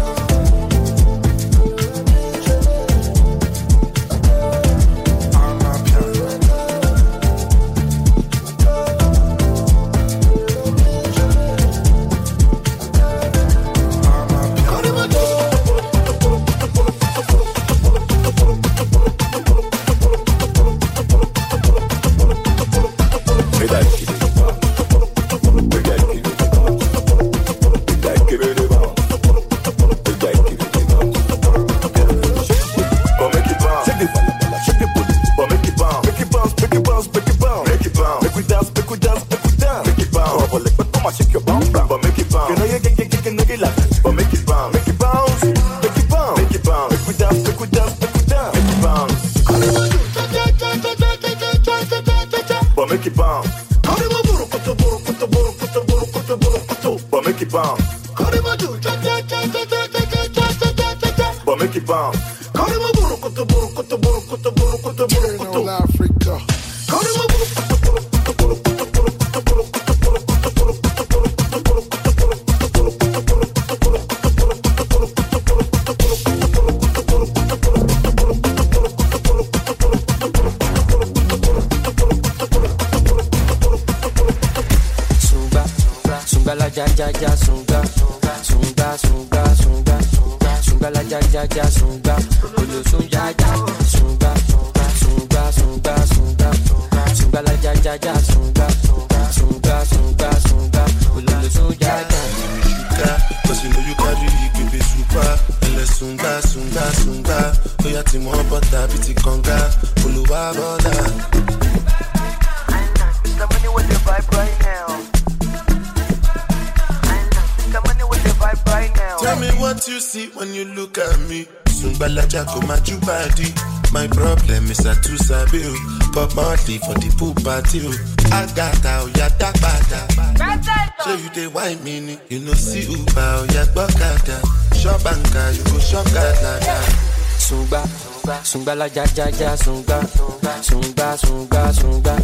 The pool party o. Agata oya dagbada. Ṣé you dey whine me? You no see Uber oya gbọ́kada. Shop anka you go shop gada. Sungba, sungba la ja ja ja sungba, sungba sungba sungba,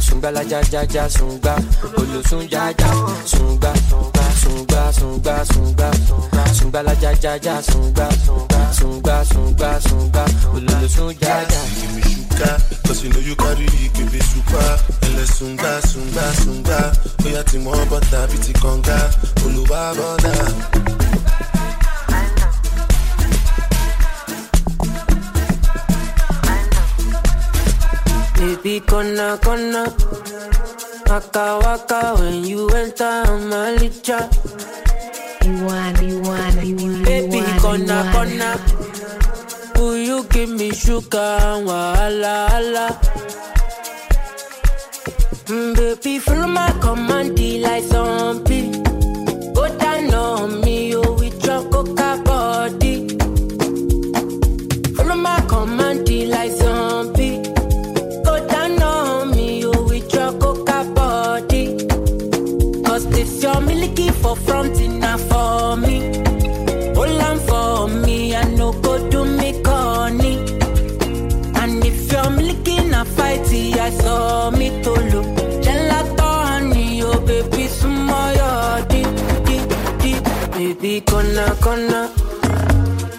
sungba la ja ja ja sungba, olosun ja ja sungba, sungba sungba sungba, sungba la ja ja ja sungba, sungba sungba sungba, olosun ja ja. Give cause you know you carry baby super. Ele sunga, sunga, sunga. Oya ti mo bọ́tà bí ti kànga. Olúwa bọ́dà. Baby, gonna, gonna. Waka, waka, when you enter my licha. You want, you want, you want, Baby, you want, gonna, gonna. Give me sugar and wahala, hala? Mm, baby, follow my command, like zombie. Go down on me, you with your coca body. Follow my command, like zombie. Go down on me, you with your coca body. Cause this your milky for front enough for me. Me to look. Honey, baby.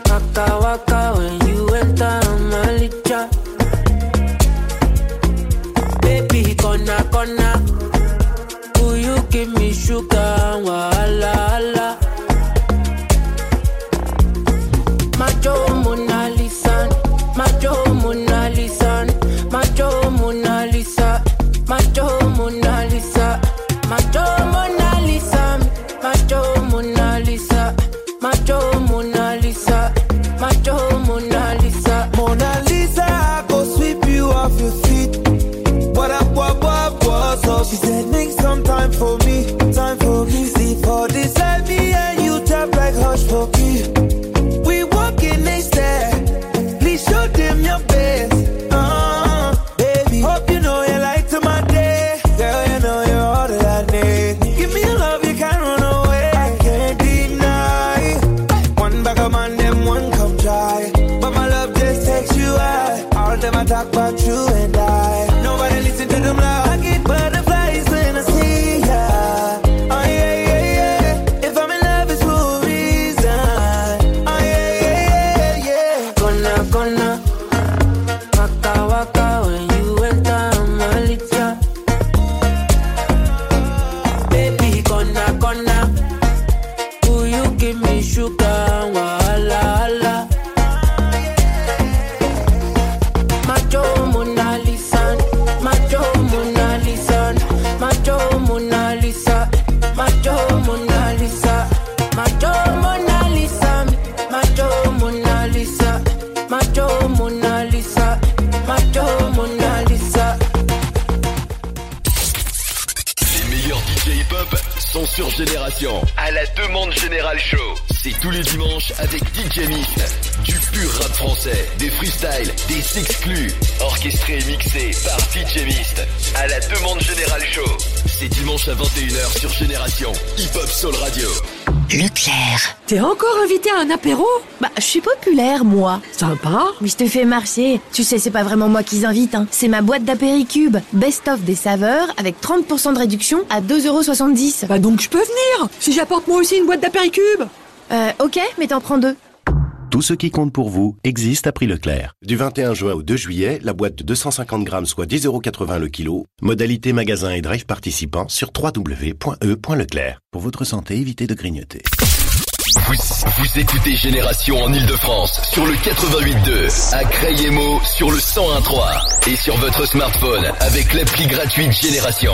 Waka waka when you enter my. Baby, you give me sugar and wahala, À la demande Général Show. C'est tous les dimanches avec DJ Mist. Du pur rap français, des freestyles, des exclus. Orchestré et mixé par DJ Mist. À la demande Général Show. C'est dimanche à 21h sur Génération. Hip-hop Soul Radio. Leclerc. T'es encore invité à un apéro? Bah, je suis populaire, moi. Sympa. Mais je te fais marcher. Tu sais, c'est pas vraiment moi qui invite, hein. C'est ma boîte d'apéricube. Best-of des saveurs avec 30% de réduction à 2,70€. Bah donc je peux venir Si j'apporte moi aussi une boîte d'apéricube Euh, ok, mais t'en prends deux. Tout ce qui compte pour vous existe à prix Leclerc. Du 21 juin au 2 juillet, la boîte de 250 grammes soit 10,80€ le kilo. Modalité magasin et drive participants sur www.e.leclerc. Pour votre santé, évitez de grignoter. Vous, vous écoutez Génération en Ile-de-France sur le 88.2, à Crayemo sur le 101.3 et sur votre smartphone avec l'appli gratuite Génération.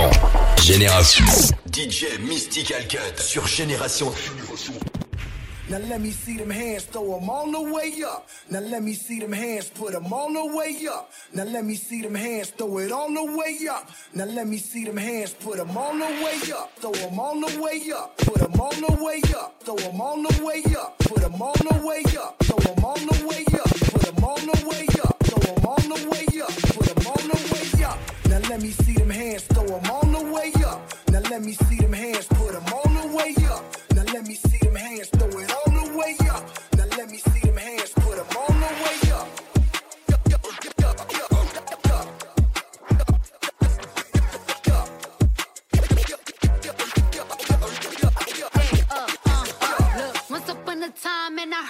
Génération. DJ Mystical Cut sur Génération. Now let me see them hands, throw them all the way up. Now let me see them hands, put them all the way up. Now let me see them hands, throw it all the way up. Now let me see them hands, put them all the way up. Throw them all the way up, put them all the way up. Throw them all the way up, put them all the way up. Throw them all the way up, put them all the way up. Throw them all the way up, put them all the way up. Now let me see them hands, throw them all the way up. Now let me see them hands, put them all the way up. Now let me see them hands,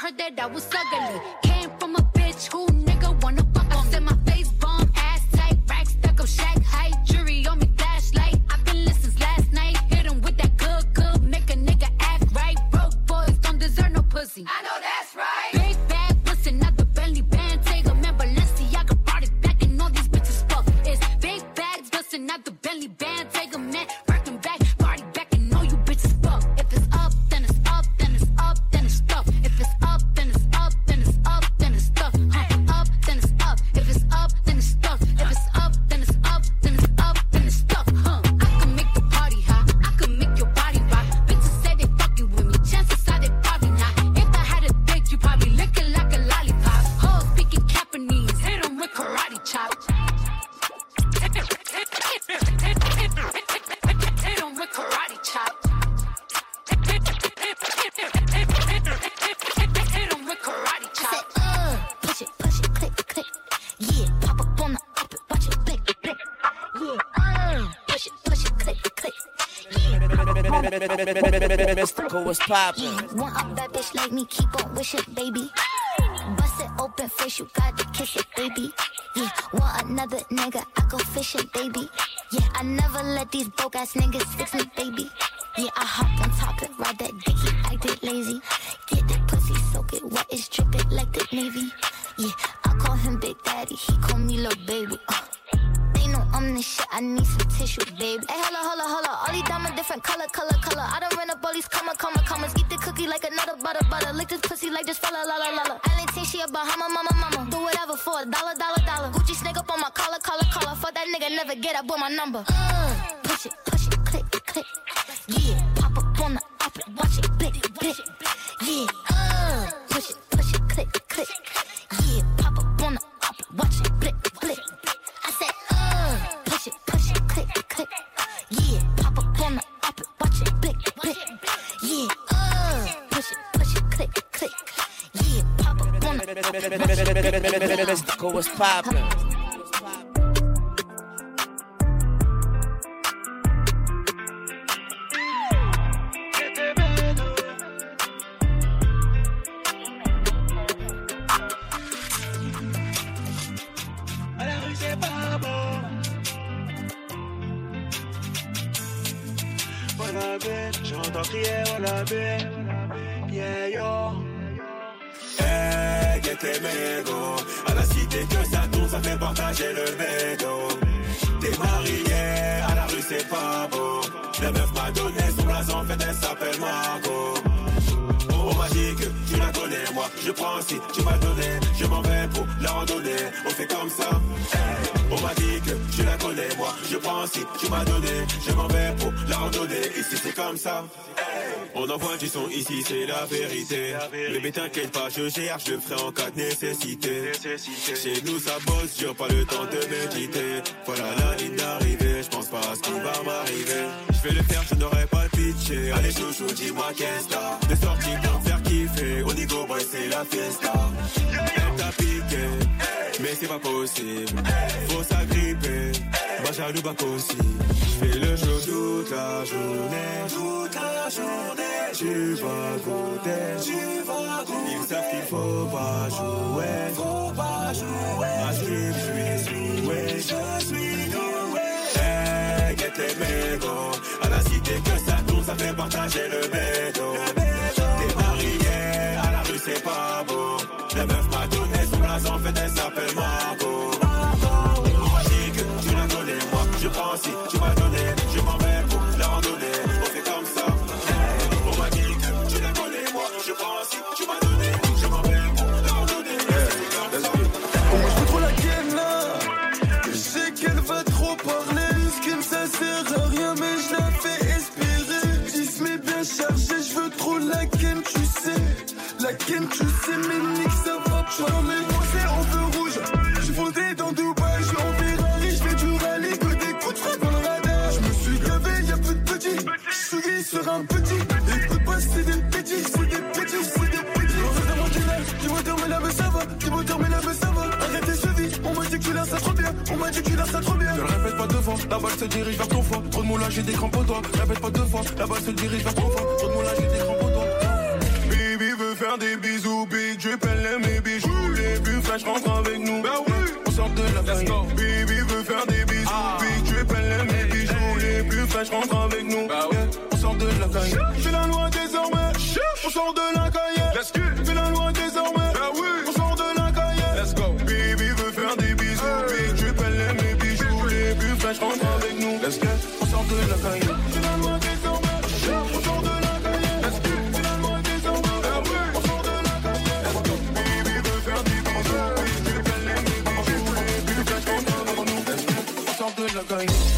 her that I was ugly. Want a bad bitch like me, keep on wishing, baby. Bust it open face, you got to kiss it, baby. Yeah, want another nigga, I go fishing, baby. Yeah, I never let these broke ass niggas fix me, baby. Dollar, dollar, dollar. Gucci snake up on my collar, collar, collar. Fuck that nigga, never get up with my number. Uh, Mystical was poppin'. Hey. On envoie du son ici, c'est la vérité. Bébé t'inquiète pas, je cherche, je ferai en cas de nécessité. Chez nous ça bosse, j'ai pas le temps de méditer. Voilà la ligne d'arrivée, je pense pas à ce qui va m'arriver. Je vais le faire, je n'aurai pas pitché. Allez chouchou, dis-moi qu'est-ce que t'as Des sorties pour faire kiffer. Au niveau boy, c'est la fiesta. Mais c'est pas possible. Faut s'agripper, bah jaloux pas possible. Je fais le show toute la journée, toute la journée. Tu vas goûter, tu vas goûter. Ils qu'il faut pas jouer, faut pas jouer. Que je suis doué, je suis doué. Hey, get tes mégots. À la cité que ça tourne, ça fait partager le bédo. C'est Ménique, ça va pas. Mais moi, c'est en feu rouge. J'suis fondé dans Dubaï, j'suis en Ferrari, j'fais du rallye, que des coups de frappe dans le radar. J'me suis gavé, y'a plus de petits. J'suis sur un petit. Écoute pas, c'est des petits, c'est des petits, c'est des petits. On mon tunnel, dis-moi, mais la me ça va. Dis-moi, mais la me ça va. Arrête tes chevilles, on m'a dit que tu l'as ça trop bien. On m'a dit que tu l'as ça trop bien. Ne le répète pas deux fois, la balle se dirige vers ton foie. Trop de moulage, j'ai des crampes au doigt. Répète pas deux fois, la balle se dirige vers ton foie. Trop de moulage, j'ai des crampes faire des bisous, drip, elle aime mes bijoux. Les buts flash rentre avec nous. Bah oui, on sort de la Let's go. Baby veut faire des bisous, big drip, elle aime mes bijoux. Les buts flash rentre avec nous. Oui, on sort de la caille. C'est la loi désormais. On sort de la caille. Let's go. La loi désormais. Bah oui, On sort de la caille. let's go. Baby veut faire des bisous, drip, elle aime mes bijoux. Les buts flash rentre avec nous. Let's go. On sort de la caille. On sort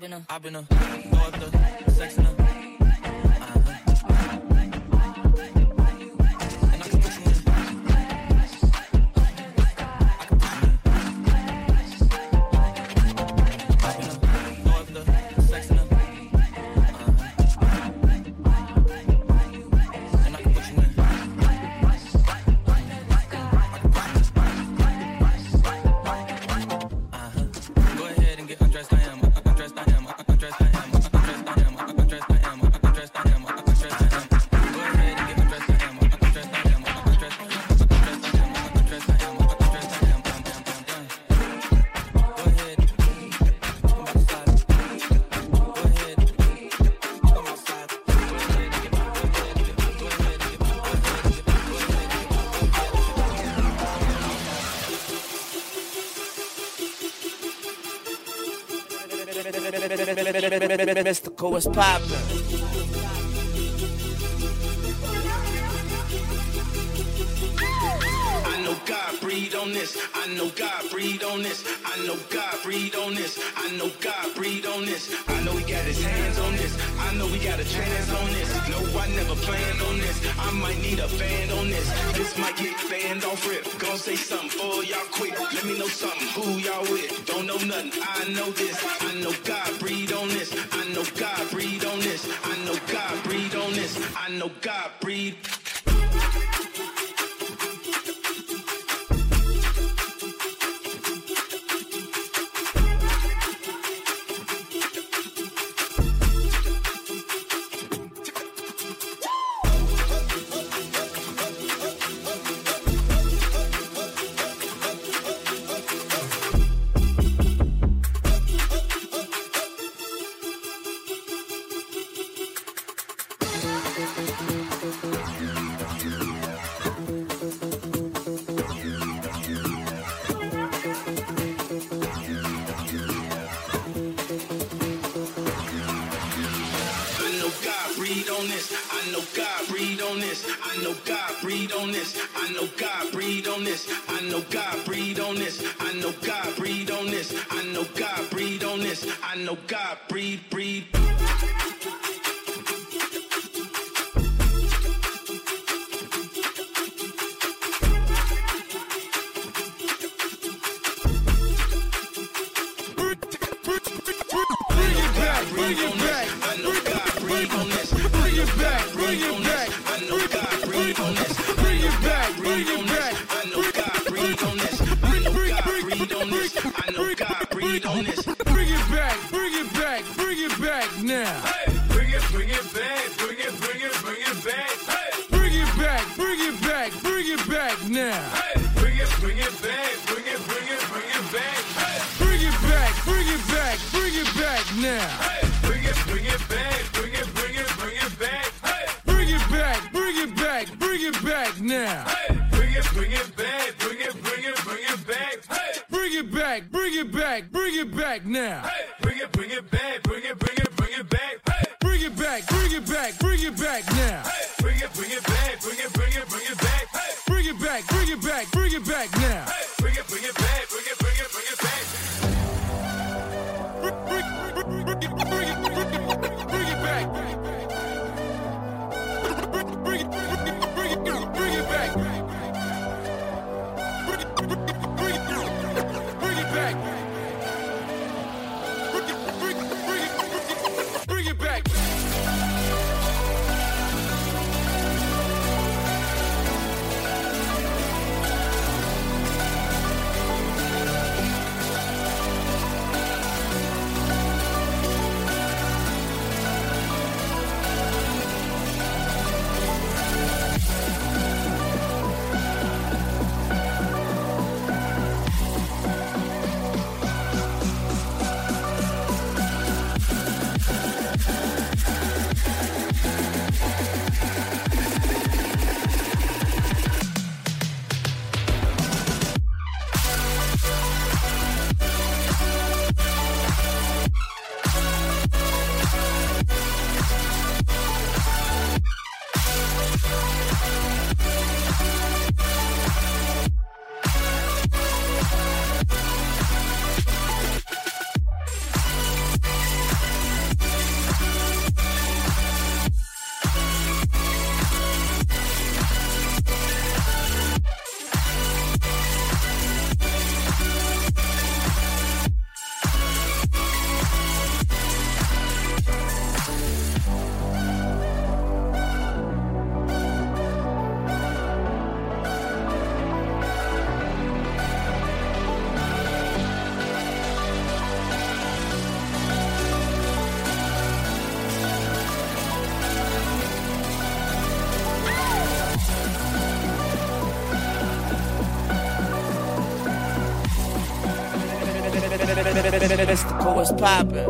been a, I've been a, the sex in a. Mystical was poppin'. I know God breathe on this. I know God breathe on this. I know God breathe on this. I know God breathe on this. I know He got His hands on this. I know we got a chance on this. No, I never planned on this. I might need a fan on this. This might get fanned off rip. Gonna say something for y'all quick. Let me know something. Who y'all with? Don't know nothing. I know this. I know God God breathe on this. I know God breathe on this. I know God breathe on this. I know God breathe, breathe. Was poppin'.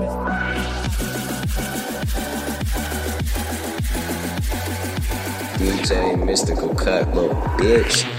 DJ Mystical cut, little bitch.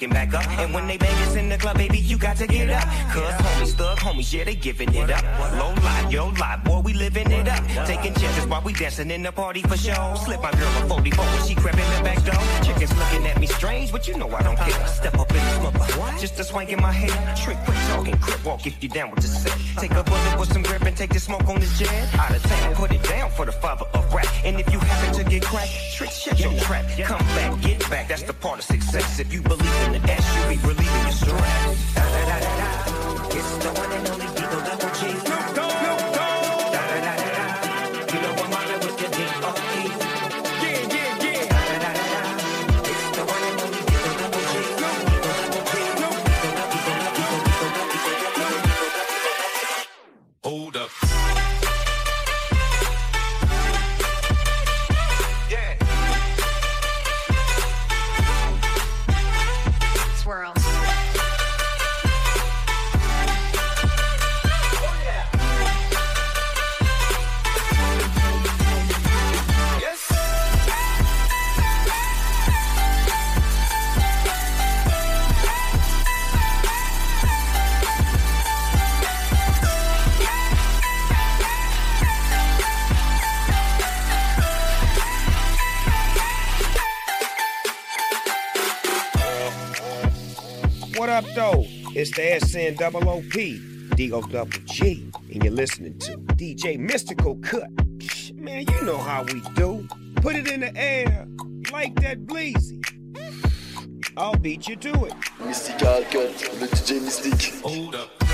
Hooking back up. And when they bang us in the club, baby, you got to get up. Cause homies, thug homies, yeah, they giving it up. Low life, yo life, taking while we dancing in the party for show. Slip my girl a 44 when she crept in the back door. Chickens looking at me strange, but you know I don't care. Step up in the mother, just a swank in my head. Trick, quick talking, crip walk if you down with the set. Take a bullet with some grip and take the smoke on this jet. Out of town, put it down for the father of rap. And if you happen to get cracked, trick, shut your trap. Come back, get back, that's the part of success. If you believe in the ass, you'll be relieving your stress. Da, da, da, da, da. It's the one It's the SN double OP, D-O double G, and you're listening to DJ Mystical Cut. Man, you know how we do. Put it in the air, like that bleezy. I'll beat you to it. Mystical Cut, le DJ Mystical. Hold up.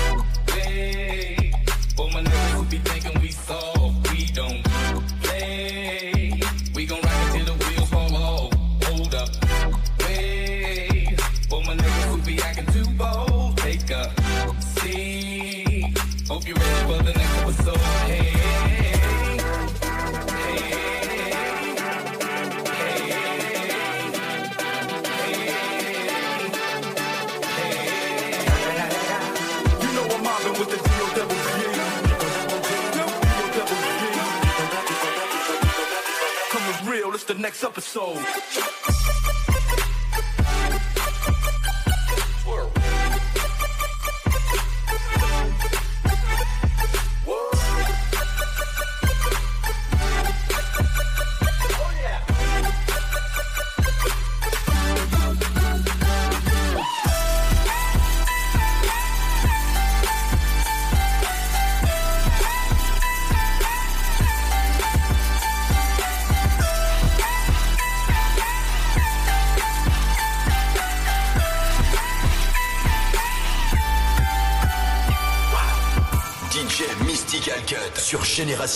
episode.